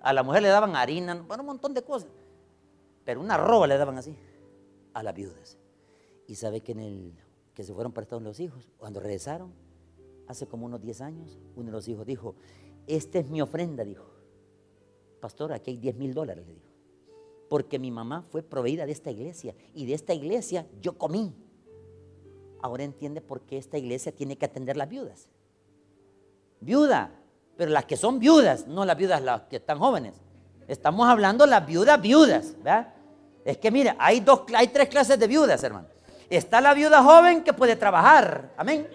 A: A la mujer le daban harina, bueno, un montón de cosas. Pero una roba le daban así a las viudas. Y sabe que en el que se fueron prestados los hijos, cuando regresaron, hace como unos 10 años, uno de los hijos dijo, esta es mi ofrenda, dijo. Pastor, aquí hay 10 mil dólares, le dijo. Porque mi mamá fue proveída de esta iglesia y de esta iglesia yo comí. Ahora entiende por qué esta iglesia tiene que atender las viudas. Viuda, pero las que son viudas, no las viudas las que están jóvenes. Estamos hablando las viudas viudas, ¿verdad? Es que mira, hay, dos, hay tres clases de viudas, hermano. Está la viuda joven que puede trabajar, amén.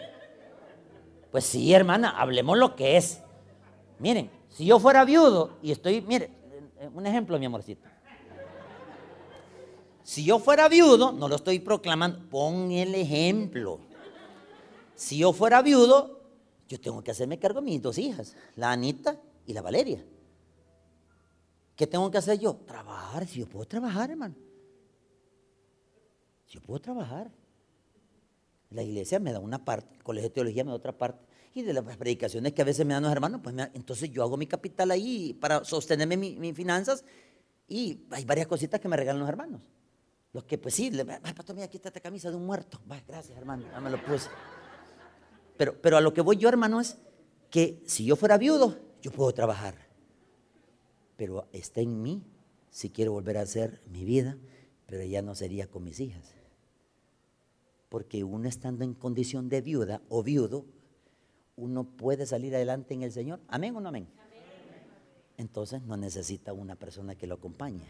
A: Pues sí, hermana, hablemos lo que es. Miren, si yo fuera viudo y estoy, mire, un ejemplo, mi amorcito. Si yo fuera viudo, no lo estoy proclamando, pon el ejemplo. Si yo fuera viudo, yo tengo que hacerme cargo de mis dos hijas, la Anita y la Valeria. ¿Qué tengo que hacer yo? Trabajar, si yo puedo trabajar, hermano. Si yo puedo trabajar. La iglesia me da una parte, el colegio de teología me da otra parte. Y de las predicaciones que a veces me dan los hermanos, pues entonces yo hago mi capital ahí para sostenerme mis finanzas. Y hay varias cositas que me regalan los hermanos. Los que, pues sí, le, pastor, mira, aquí está esta camisa de un muerto. Gracias, hermano, ya me lo puse. Pero, a lo que voy yo, hermano, es que si yo fuera viudo, yo puedo trabajar. Pero está en mí si quiero volver a hacer mi vida, pero ya no sería con mis hijas. Porque uno estando en condición de viuda o viudo, uno puede salir adelante en el Señor. Amén o no amén. entonces no necesita una persona que lo acompañe.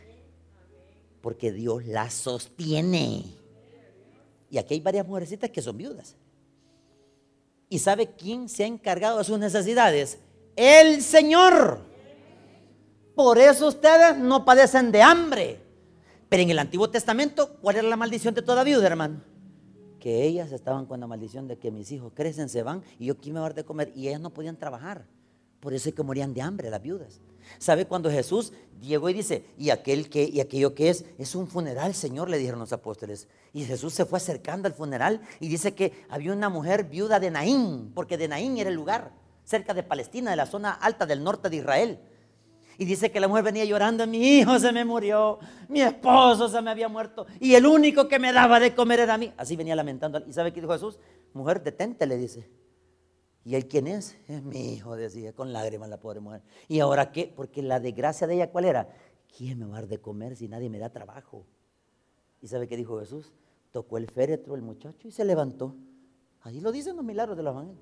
A: Porque Dios la sostiene. Y aquí hay varias mujercitas que son viudas. ¿Y sabe quién se ha encargado de sus necesidades? El Señor. Por eso ustedes no padecen de hambre. Pero en el Antiguo Testamento, ¿cuál era la maldición de toda viuda, hermano? Que ellas estaban con la maldición de que mis hijos crecen, se van y yo quién me va a dar de comer. Y ellas no podían trabajar. Por eso es que morían de hambre las viudas. ¿Sabe cuando Jesús llegó y dice, y aquel que, y aquello que es, es un funeral, Señor, le dijeron los apóstoles. Y Jesús se fue acercando al funeral y dice que había una mujer viuda de Naín, porque de Naín era el lugar, cerca de Palestina, de la zona alta del norte de Israel. Y dice que la mujer venía llorando, mi hijo se me murió, mi esposo se me había muerto, y el único que me daba de comer era a mí. Así venía lamentando. ¿Y sabe qué dijo Jesús? Mujer, detente, le dice. ¿Y él quién es? Es mi hijo, decía, con lágrimas la pobre mujer. ¿Y ahora qué? Porque la desgracia de ella, ¿cuál era? ¿Quién me va a dar de comer si nadie me da trabajo? ¿Y sabe qué dijo Jesús? Tocó el féretro el muchacho y se levantó. Ahí lo dicen los milagros de los ángeles.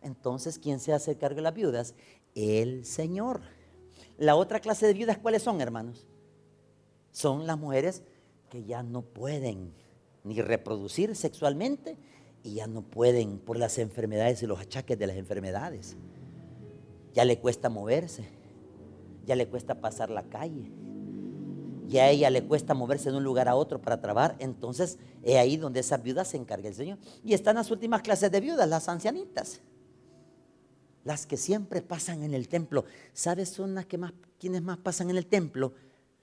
A: Entonces, ¿quién se hace cargo de las viudas? El Señor. La otra clase de viudas, ¿cuáles son, hermanos? Son las mujeres que ya no pueden ni reproducir sexualmente y ya no pueden por las enfermedades y los achaques de las enfermedades. Ya le cuesta moverse, ya le cuesta pasar la calle, ya a ella le cuesta moverse de un lugar a otro para trabajar. Entonces es ahí donde esa viuda se encarga el Señor. Y están las últimas clases de viudas, las ancianitas las que siempre pasan en el templo. ¿Sabes son las que más, quiénes más pasan en el templo?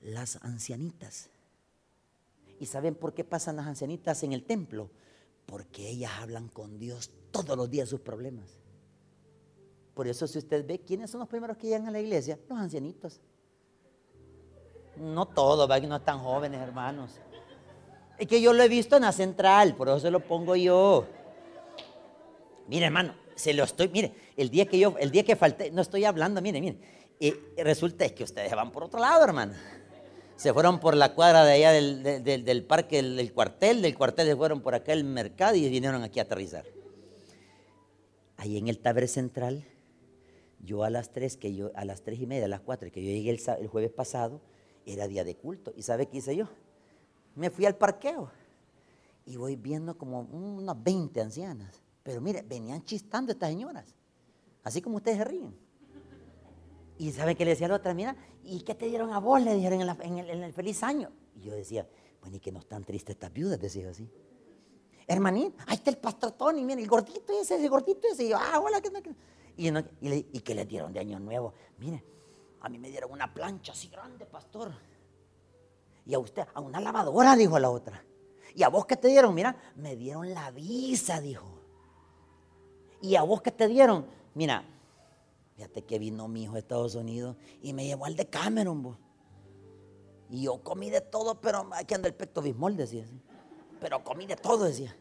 A: Las ancianitas. ¿Y saben por qué pasan las ancianitas en el templo? Porque ellas hablan con Dios todos los días sus problemas. Por eso si usted ve, ¿quiénes son los primeros que llegan a la iglesia? Los ancianitos. No todos, que no están jóvenes, hermanos. Es que yo lo he visto en la central, por eso se lo pongo yo. Mire, hermano, se lo estoy, mire, el día que yo, el día que falté, no estoy hablando, mire, mire. Y resulta es que ustedes van por otro lado, hermano. Se fueron por la cuadra de allá del, parque, del, cuartel, del cuartel se fueron por acá el mercado y vinieron aquí a aterrizar. Ahí en el taber central, yo a las tres, que yo, a las tres y media, a las cuatro, que yo llegué el, el jueves pasado, era día de culto. ¿Y sabe qué hice yo? Me fui al parqueo y voy viendo como unas 20 ancianas. Pero mire, venían chistando estas señoras, así como ustedes se ríen. Y ¿sabe qué le decía a la otra? Mira, ¿y qué te dieron a vos? Le dijeron en, el, feliz año. Y yo decía, bueno, y que no están tristes estas viudas, decía así. Hermanín, ahí está el pastor Tony, mira, el gordito ese, el gordito ese. Y yo, ah, hola, ¿qué y, y, y, que le dieron de año nuevo. Mire, a mí me dieron una plancha así grande, pastor. Y a usted, a una lavadora, dijo la otra. Y a vos qué te dieron, mira, me dieron la visa, dijo. Y a vos qué te dieron, mira, Fíjate que vino mi hijo de Estados Unidos y me llevó al de Cameron, vos. Y yo comí de todo, pero aquí anda el pecto bismol, decía. Pero comí de todo, decía.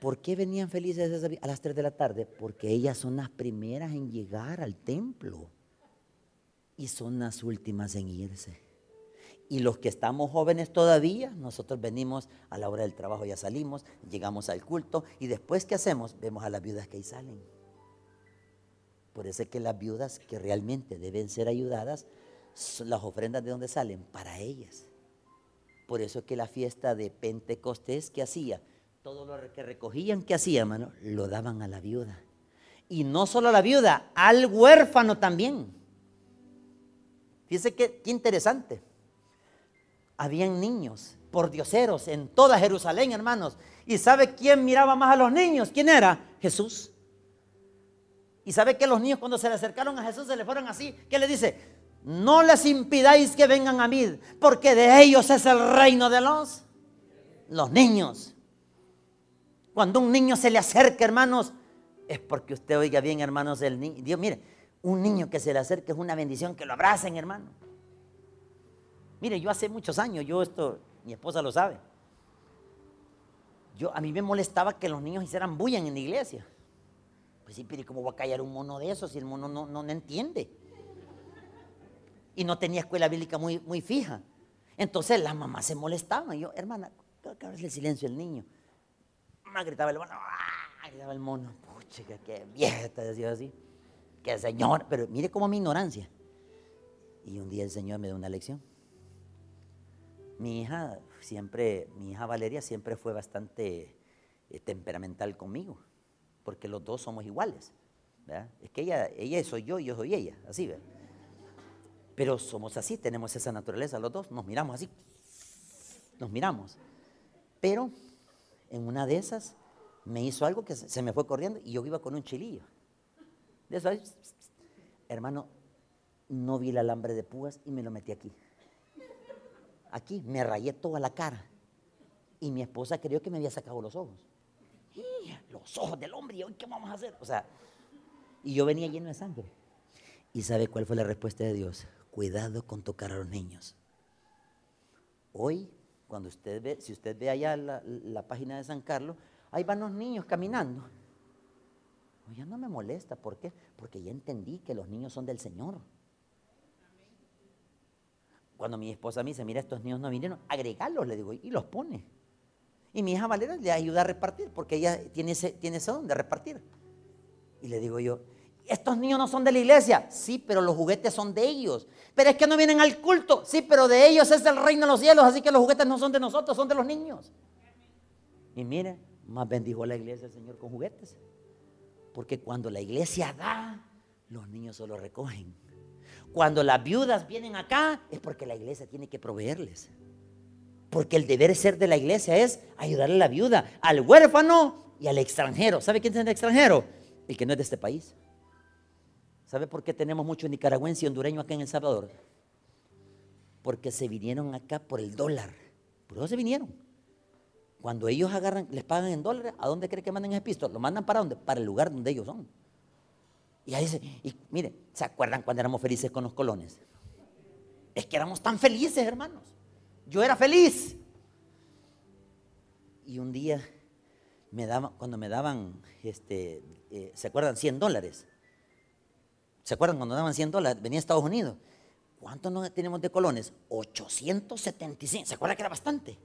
A: ¿Por qué venían felices a las 3 de la tarde? Porque ellas son las primeras en llegar al templo. Y son las últimas en irse. Y los que estamos jóvenes todavía, nosotros venimos a la hora del trabajo, ya salimos, llegamos al culto y después ¿qué hacemos? Vemos a las viudas que ahí salen. Por eso es que las viudas que realmente deben ser ayudadas, las ofrendas de dónde salen, para ellas. Por eso es que la fiesta de Pentecostés, ¿qué hacía? Todo lo que recogían, ¿qué hacía, hermano? Lo daban a la viuda. Y no solo a la viuda, al huérfano también. Fíjese qué, qué interesante. Habían niños, por dioseros, en toda Jerusalén, hermanos. ¿Y sabe quién miraba más a los niños? ¿Quién era? Jesús. Y sabe que los niños cuando se le acercaron a Jesús se le fueron así. ¿Qué le dice? No les impidáis que vengan a mí, porque de ellos es el reino de los, los niños. Cuando un niño se le acerca, hermanos, es porque usted oiga bien, hermanos, el niño. Dios, mire, un niño que se le acerque es una bendición, que lo abracen, hermano. Mire, yo hace muchos años, yo esto, mi esposa lo sabe. Yo, a mí me molestaba que los niños hicieran bullan en la iglesia. Pues sí, pero ¿cómo va a callar un mono de esos si el mono no, no, entiende? Y no tenía escuela bíblica muy, muy fija. Entonces la mamá se molestaba. yo, hermana, es el silencio el niño. Mamá gritaba el mono, ¡ah! gritaba el mono. Pucha, qué vieja, decía así. Que señor, pero mire cómo mi ignorancia. Y un día el Señor me dio una lección. Mi hija siempre, mi hija Valeria siempre fue bastante eh, temperamental conmigo, porque los dos somos iguales. Es que ella, ella soy yo y yo soy ella, así, ¿verdad? Pero somos así, tenemos esa naturaleza los dos, nos miramos así, nos miramos. Pero en una de esas me hizo algo que se me fue corriendo y yo iba con un chilillo. De eso, hermano, no vi el alambre de púas y me lo metí aquí. Aquí, me rayé toda la cara. Y mi esposa creyó que me había sacado los ojos. Los ojos del hombre, ¿y hoy qué vamos a hacer? O sea, y yo venía lleno de sangre. ¿Y sabe cuál fue la respuesta de Dios? Cuidado con tocar a los niños. Hoy, cuando usted ve, si usted ve allá la, página de San Carlos, ahí van los niños caminando. Ya no me molesta, ¿por qué? Porque ya entendí que los niños son del Señor. Cuando mi esposa me dice, mira, estos niños no vinieron, agregarlos, le digo, y los pone. Y mi hija Valera le ayuda a repartir, porque ella tiene ese, tiene don de repartir. Y le digo yo, estos niños no son de la iglesia. Sí, pero los juguetes son de ellos. Pero es que no vienen al culto. Sí, pero de ellos es el reino de los cielos. Así que los juguetes no son de nosotros, son de los niños. Y mire, más bendijo la iglesia el Señor con juguetes. Porque cuando la iglesia da, los niños solo recogen. Cuando las viudas vienen acá, es porque la iglesia tiene que proveerles. Porque el deber ser de la iglesia es ayudarle a la viuda, al huérfano y al extranjero. ¿Sabe quién es el extranjero? El que no es de este país. ¿Sabe por qué tenemos mucho nicaragüense y hondureño acá en El Salvador? Porque se vinieron acá por el dólar. Por eso se vinieron. Cuando ellos agarran, les pagan en dólares, ¿a dónde cree que mandan ese pisto? Lo mandan para dónde? Para el lugar donde ellos son. Y ahí dice, y mire, ¿se acuerdan cuando éramos felices con los colones? Es que éramos tan felices, hermanos. Yo era feliz. Y un día me daban, cuando me daban, este, eh, ¿se acuerdan? 100 dólares. ¿Se acuerdan cuando daban 100 dólares? Venía a Estados Unidos. ¿Cuántos no tenemos de colones? 875. ¿Se acuerdan que era bastante?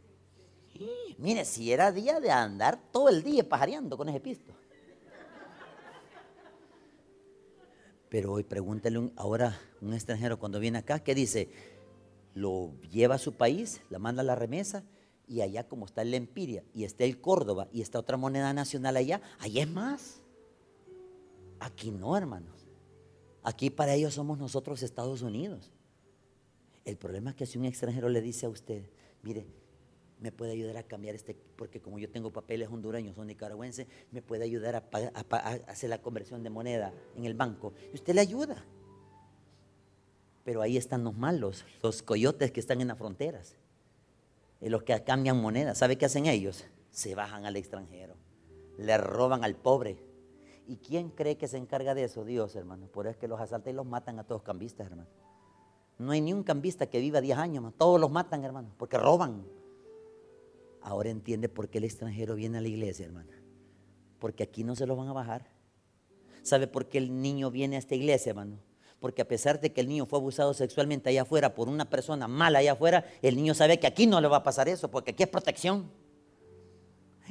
A: Mire, si era día de andar todo el día pajareando con ese pisto. Pero hoy pregúntale ahora un extranjero cuando viene acá, ¿qué dice? Lo lleva a su país, la manda a la remesa y allá como está el Empiria y está el Córdoba y está otra moneda nacional allá, allá es más. Aquí no, hermanos. Aquí para ellos somos nosotros Estados Unidos. El problema es que si un extranjero le dice a usted, mire, me puede ayudar a cambiar este, porque como yo tengo papeles hondureños o nicaragüenses, me puede ayudar a, hacer la conversión de moneda en el banco. Y usted le ayuda. Pero ahí están los malos, los coyotes que están en las fronteras, los que cambian moneda. ¿Sabe qué hacen ellos? Se bajan al extranjero, le roban al pobre. ¿Y quién cree que se encarga de eso? Dios, hermano. Por eso es que los asaltan y los matan a todos cambistas, hermano. No hay ni un cambista que viva 10 años, todos los matan, hermano, porque roban. Ahora entiende por qué el extranjero viene a la iglesia, hermana. Porque aquí no se lo van a bajar. ¿Sabe por qué el niño viene a esta iglesia, hermano? Porque a pesar de que el niño fue abusado sexualmente allá afuera por una persona mala allá afuera, el niño sabe que aquí no le va a pasar eso, porque aquí es protección.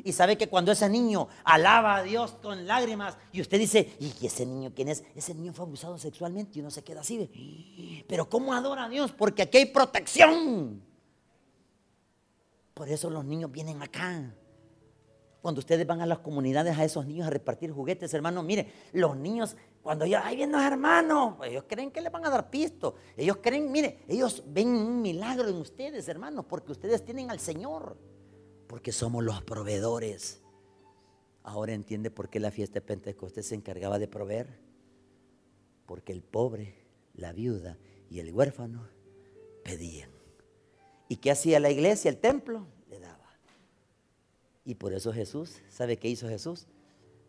A: Y sabe que cuando ese niño alaba a Dios con lágrimas y usted dice, ¿y ese niño quién es? Ese niño fue abusado sexualmente y uno se queda así. Pero ¿cómo adora a Dios? Porque aquí hay protección. Por eso los niños vienen acá. Cuando ustedes van a las comunidades a esos niños a repartir juguetes, hermano, mire, los niños, cuando ellos, ahí vienen los hermanos, ellos creen que les van a dar pisto. Ellos creen, mire, ellos ven un milagro en ustedes, hermanos, porque ustedes tienen al Señor, porque somos los proveedores. Ahora entiende por qué la fiesta de Pentecostés se encargaba de proveer. Porque el pobre, la viuda y el huérfano pedían. ¿Y qué hacía la iglesia, el templo? Le daba. Y por eso Jesús, ¿sabe qué hizo Jesús?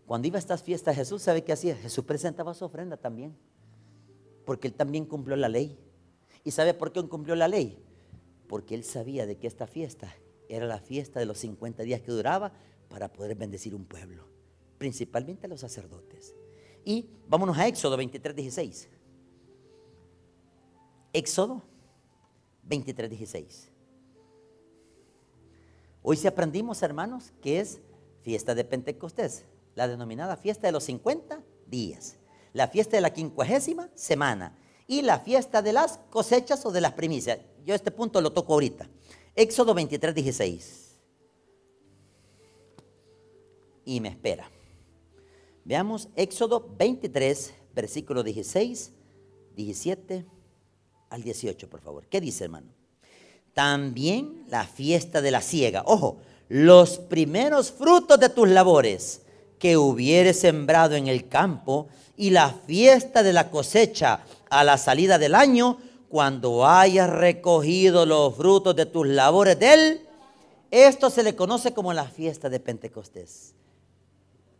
A: Cuando iba a estas fiestas Jesús, ¿sabe qué hacía? Jesús presentaba su ofrenda también. Porque él también cumplió la ley. ¿Y sabe por qué cumplió la ley? Porque él sabía de que esta fiesta era la fiesta de los 50 días que duraba para poder bendecir un pueblo, principalmente a los sacerdotes. Y vámonos a Éxodo 23, 16. Éxodo 23, 16. Hoy sí aprendimos, hermanos, que es fiesta de Pentecostés, la denominada fiesta de los 50 días, la fiesta de la quincuagésima semana y la fiesta de las cosechas o de las primicias. Yo este punto lo toco ahorita. Éxodo 23, 16. Y me espera. Veamos Éxodo 23, versículo 16, 17 al 18, por favor. ¿Qué dice, hermano? También la fiesta de la siega. Ojo, los primeros frutos de tus labores que hubieres sembrado en el campo y la fiesta de la cosecha a la salida del año, cuando hayas recogido los frutos de tus labores de él, esto se le conoce como la fiesta de Pentecostés.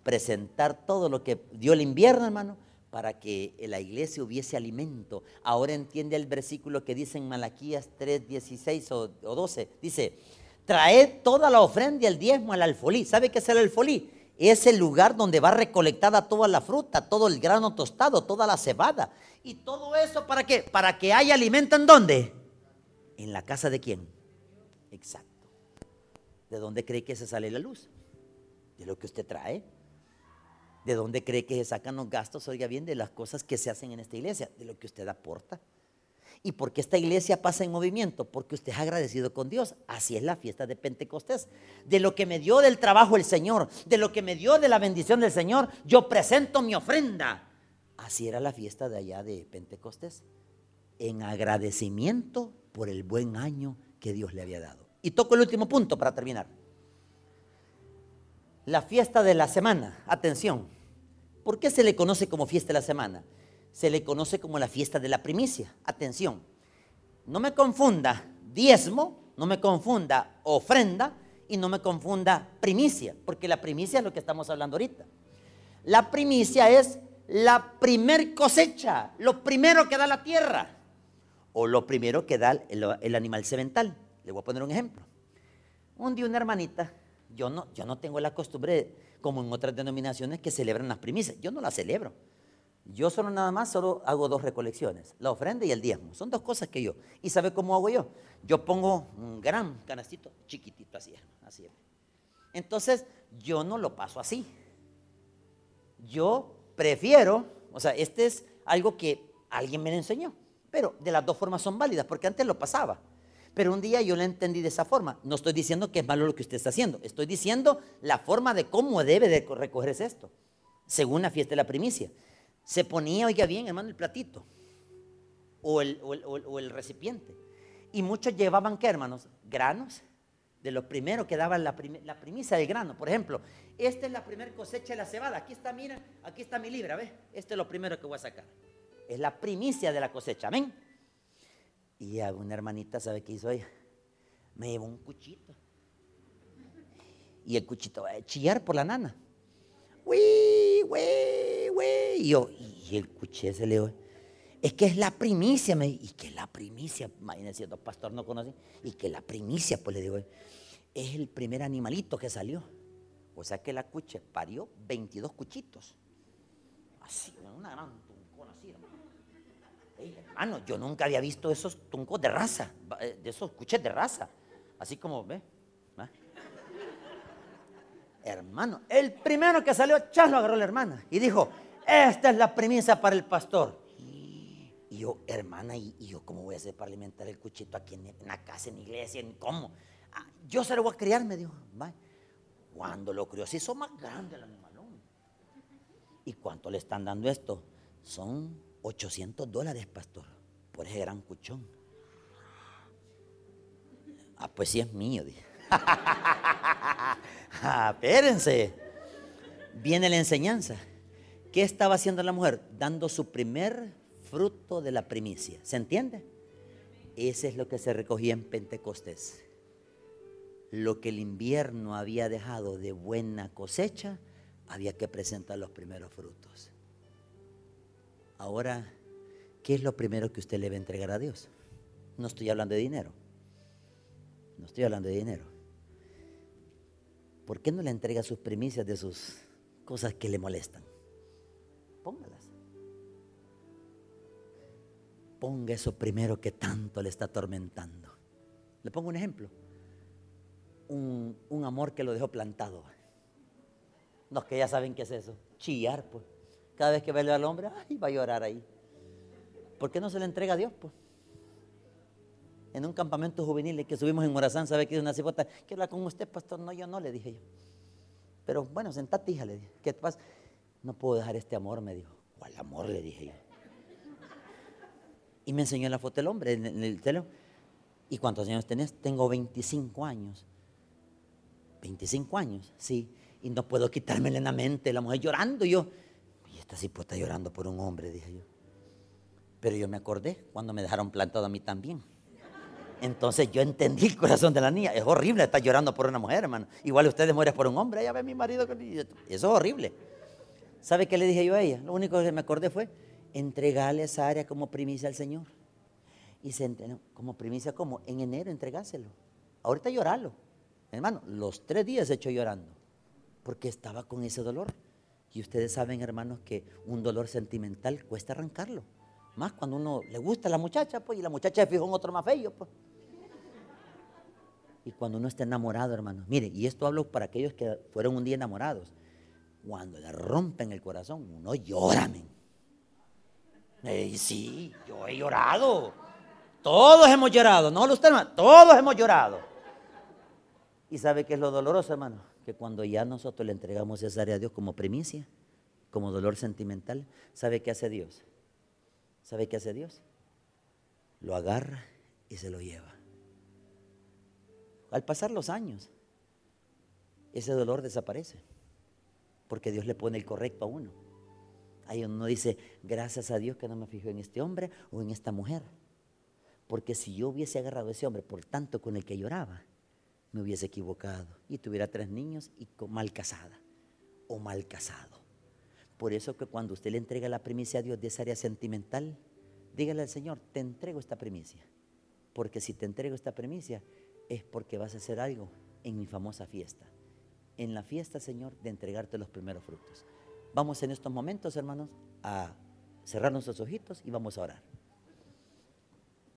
A: Presentar todo lo que dio el invierno, hermano, para que en la iglesia hubiese alimento. Ahora entiende el versículo que dice en Malaquías 3, 16 o, 12. Dice, traed toda la ofrenda y el diezmo al alfolí. ¿Sabe qué es el alfolí? Es el lugar donde va recolectada toda la fruta, todo el grano tostado, toda la cebada. ¿Y todo eso para qué? Para que haya alimento en dónde? ¿En la casa de quién? Exacto. ¿De dónde cree que se sale la luz? De lo que usted trae. ¿De dónde cree que se sacan los gastos? Oiga bien, de las cosas que se hacen en esta iglesia, de lo que usted aporta. ¿Y por qué esta iglesia pasa en movimiento? Porque usted es agradecido con Dios. Así es la fiesta de Pentecostés. De lo que me dio del trabajo el Señor, de lo que me dio de la bendición del Señor, yo presento mi ofrenda. Así era la fiesta de allá de Pentecostés. En agradecimiento por el buen año que Dios le había dado. Y toco el último punto para terminar. La fiesta de la semana. Atención. ¿Por qué se le conoce como fiesta de la semana? Se le conoce como la fiesta de la primicia. Atención, no me confunda diezmo, no me confunda ofrenda y no me confunda primicia, porque la primicia es lo que estamos hablando ahorita. La primicia es la primer cosecha, lo primero que da la tierra o lo primero que da el, animal semental. Le voy a poner un ejemplo. Un día una hermanita, yo no, yo no tengo la costumbre, como en otras denominaciones, que celebran las primicias. Yo no las celebro. Yo solo nada más, solo hago dos recolecciones, la ofrenda y el diezmo. Son dos cosas que yo. ¿Y sabe cómo hago yo? Yo pongo un gran canastito chiquitito así, así. Entonces, yo no lo paso así. Yo prefiero, o sea, este es algo que alguien me enseñó, pero de las dos formas son válidas, porque antes lo pasaba. Pero un día yo lo entendí de esa forma. No estoy diciendo que es malo lo que usted está haciendo, estoy diciendo la forma de cómo debe de recogerse esto, según la fiesta de la primicia se ponía, oiga bien, hermano, el platito o el, recipiente. Y muchos llevaban, ¿qué, hermanos? Granos de los primeros que daban la, primicia del grano. Por ejemplo, esta es la primera cosecha de la cebada. Aquí está, mira, aquí está mi libra, ¿ves? Este es lo primero que voy a sacar. Es la primicia de la cosecha, amén. Y una hermanita, ¿sabe qué hizo ella? Me llevó un cuchito. Y el cuchito va a chillar por la nana. Uy, uy, uy. Y yo, y el le es que es la primicia, me, y que la primicia, imagínense, dos pastor no conoce, y que la primicia, pues le digo, es el primer animalito que salió. O sea que la cuche parió 22 cuchitos. Así, una gran tuncón así, hermano. hermano, yo nunca había visto esos tuncos de raza, eh, de esos cuches de raza. Así como, ¿ve? Hermano, el primero que salió, chas lo agarró la hermana y dijo, esta es la premisa para el pastor. Y yo, hermana, ¿y, yo cómo voy a hacer para alimentar el cuchito aquí en, la casa, en la iglesia? En, ¿Cómo? Ah, yo se lo voy a criar, me dijo. Cuando lo crió, se hizo más grande el animalón. ¿Y cuánto le están dando esto? Son 800 dólares, pastor, por ese gran cuchón. Ah, pues sí es mío, dije. Ah, espérense. Viene la enseñanza. ¿Qué estaba haciendo la mujer? Dando su primer fruto de la primicia. ¿Se entiende? Ese es lo que se recogía en Pentecostés. Lo que el invierno había dejado de buena cosecha, había que presentar los primeros frutos. Ahora, ¿qué es lo primero que usted le va a entregar a Dios? No estoy hablando de dinero. No estoy hablando de dinero. ¿Por qué no le entrega sus primicias de sus cosas que le molestan? Póngalas. Ponga eso primero que tanto le está atormentando. Le pongo un ejemplo. Un, amor que lo dejó plantado. Los que ya saben qué es eso. Chillar, pues. Cada vez que ve al hombre, ay, va a llorar ahí. ¿Por qué no se le entrega a Dios? Pues? En un campamento juvenil que subimos en Morazán, ¿sabe que es una cipota? Quiero hablar con usted, pastor. No, yo no, le dije yo. Pero bueno, sentate, hija, le dije. ¿Qué pasa? No puedo dejar este amor, me dijo. ¿Cuál amor? Le dije yo. Y me enseñó la foto del hombre en el teléfono. ¿Y cuántos años tenés? Tengo 25 años. 25 años, sí. Y no puedo quitármela en la mente, la mujer llorando. Y yo, y esta cipota llorando por un hombre, dije yo. Pero yo me acordé cuando me dejaron plantado a mí también. Entonces yo entendí el corazón de la niña. Es horrible estar llorando por una mujer, hermano. Igual ustedes mueren por un hombre. Ya ve mi marido. Eso es horrible. ¿Sabe qué le dije yo a ella? Lo único que me acordé fue entregarle esa área como primicia al Señor. Y se entrenó, como primicia, como en enero entregárselo. Ahorita llorarlo. Hermano, los tres días he hecho llorando. Porque estaba con ese dolor. Y ustedes saben, hermanos, que un dolor sentimental cuesta arrancarlo. Más cuando uno le gusta a la muchacha, pues, y la muchacha se fijó en otro más feo, pues. Y cuando uno está enamorado, hermano, mire, y esto hablo para aquellos que fueron un día enamorados. Cuando le rompen el corazón, uno llora, men. sí, yo he llorado. Todos hemos llorado, no usted, hermano, todos hemos llorado. ¿Y sabe qué es lo doloroso, hermano? Que cuando ya nosotros le entregamos esa área a Dios como primicia, como dolor sentimental, ¿sabe qué hace Dios? ¿Sabe qué hace Dios? Lo agarra y se lo lleva. Al pasar los años, ese dolor desaparece, porque Dios le pone el correcto a uno. Ahí uno dice, gracias a Dios que no me fijo en este hombre o en esta mujer. Porque si yo hubiese agarrado a ese hombre por tanto con el que lloraba, me hubiese equivocado y tuviera tres niños y mal casada o mal casado. Por eso que cuando usted le entrega la primicia a Dios de esa área sentimental, dígale al Señor, te entrego esta primicia. Porque si te entrego esta primicia, es porque vas a hacer algo en mi famosa fiesta. En la fiesta, Señor, de entregarte los primeros frutos. Vamos en estos momentos, hermanos, a cerrar nuestros ojitos y vamos a orar.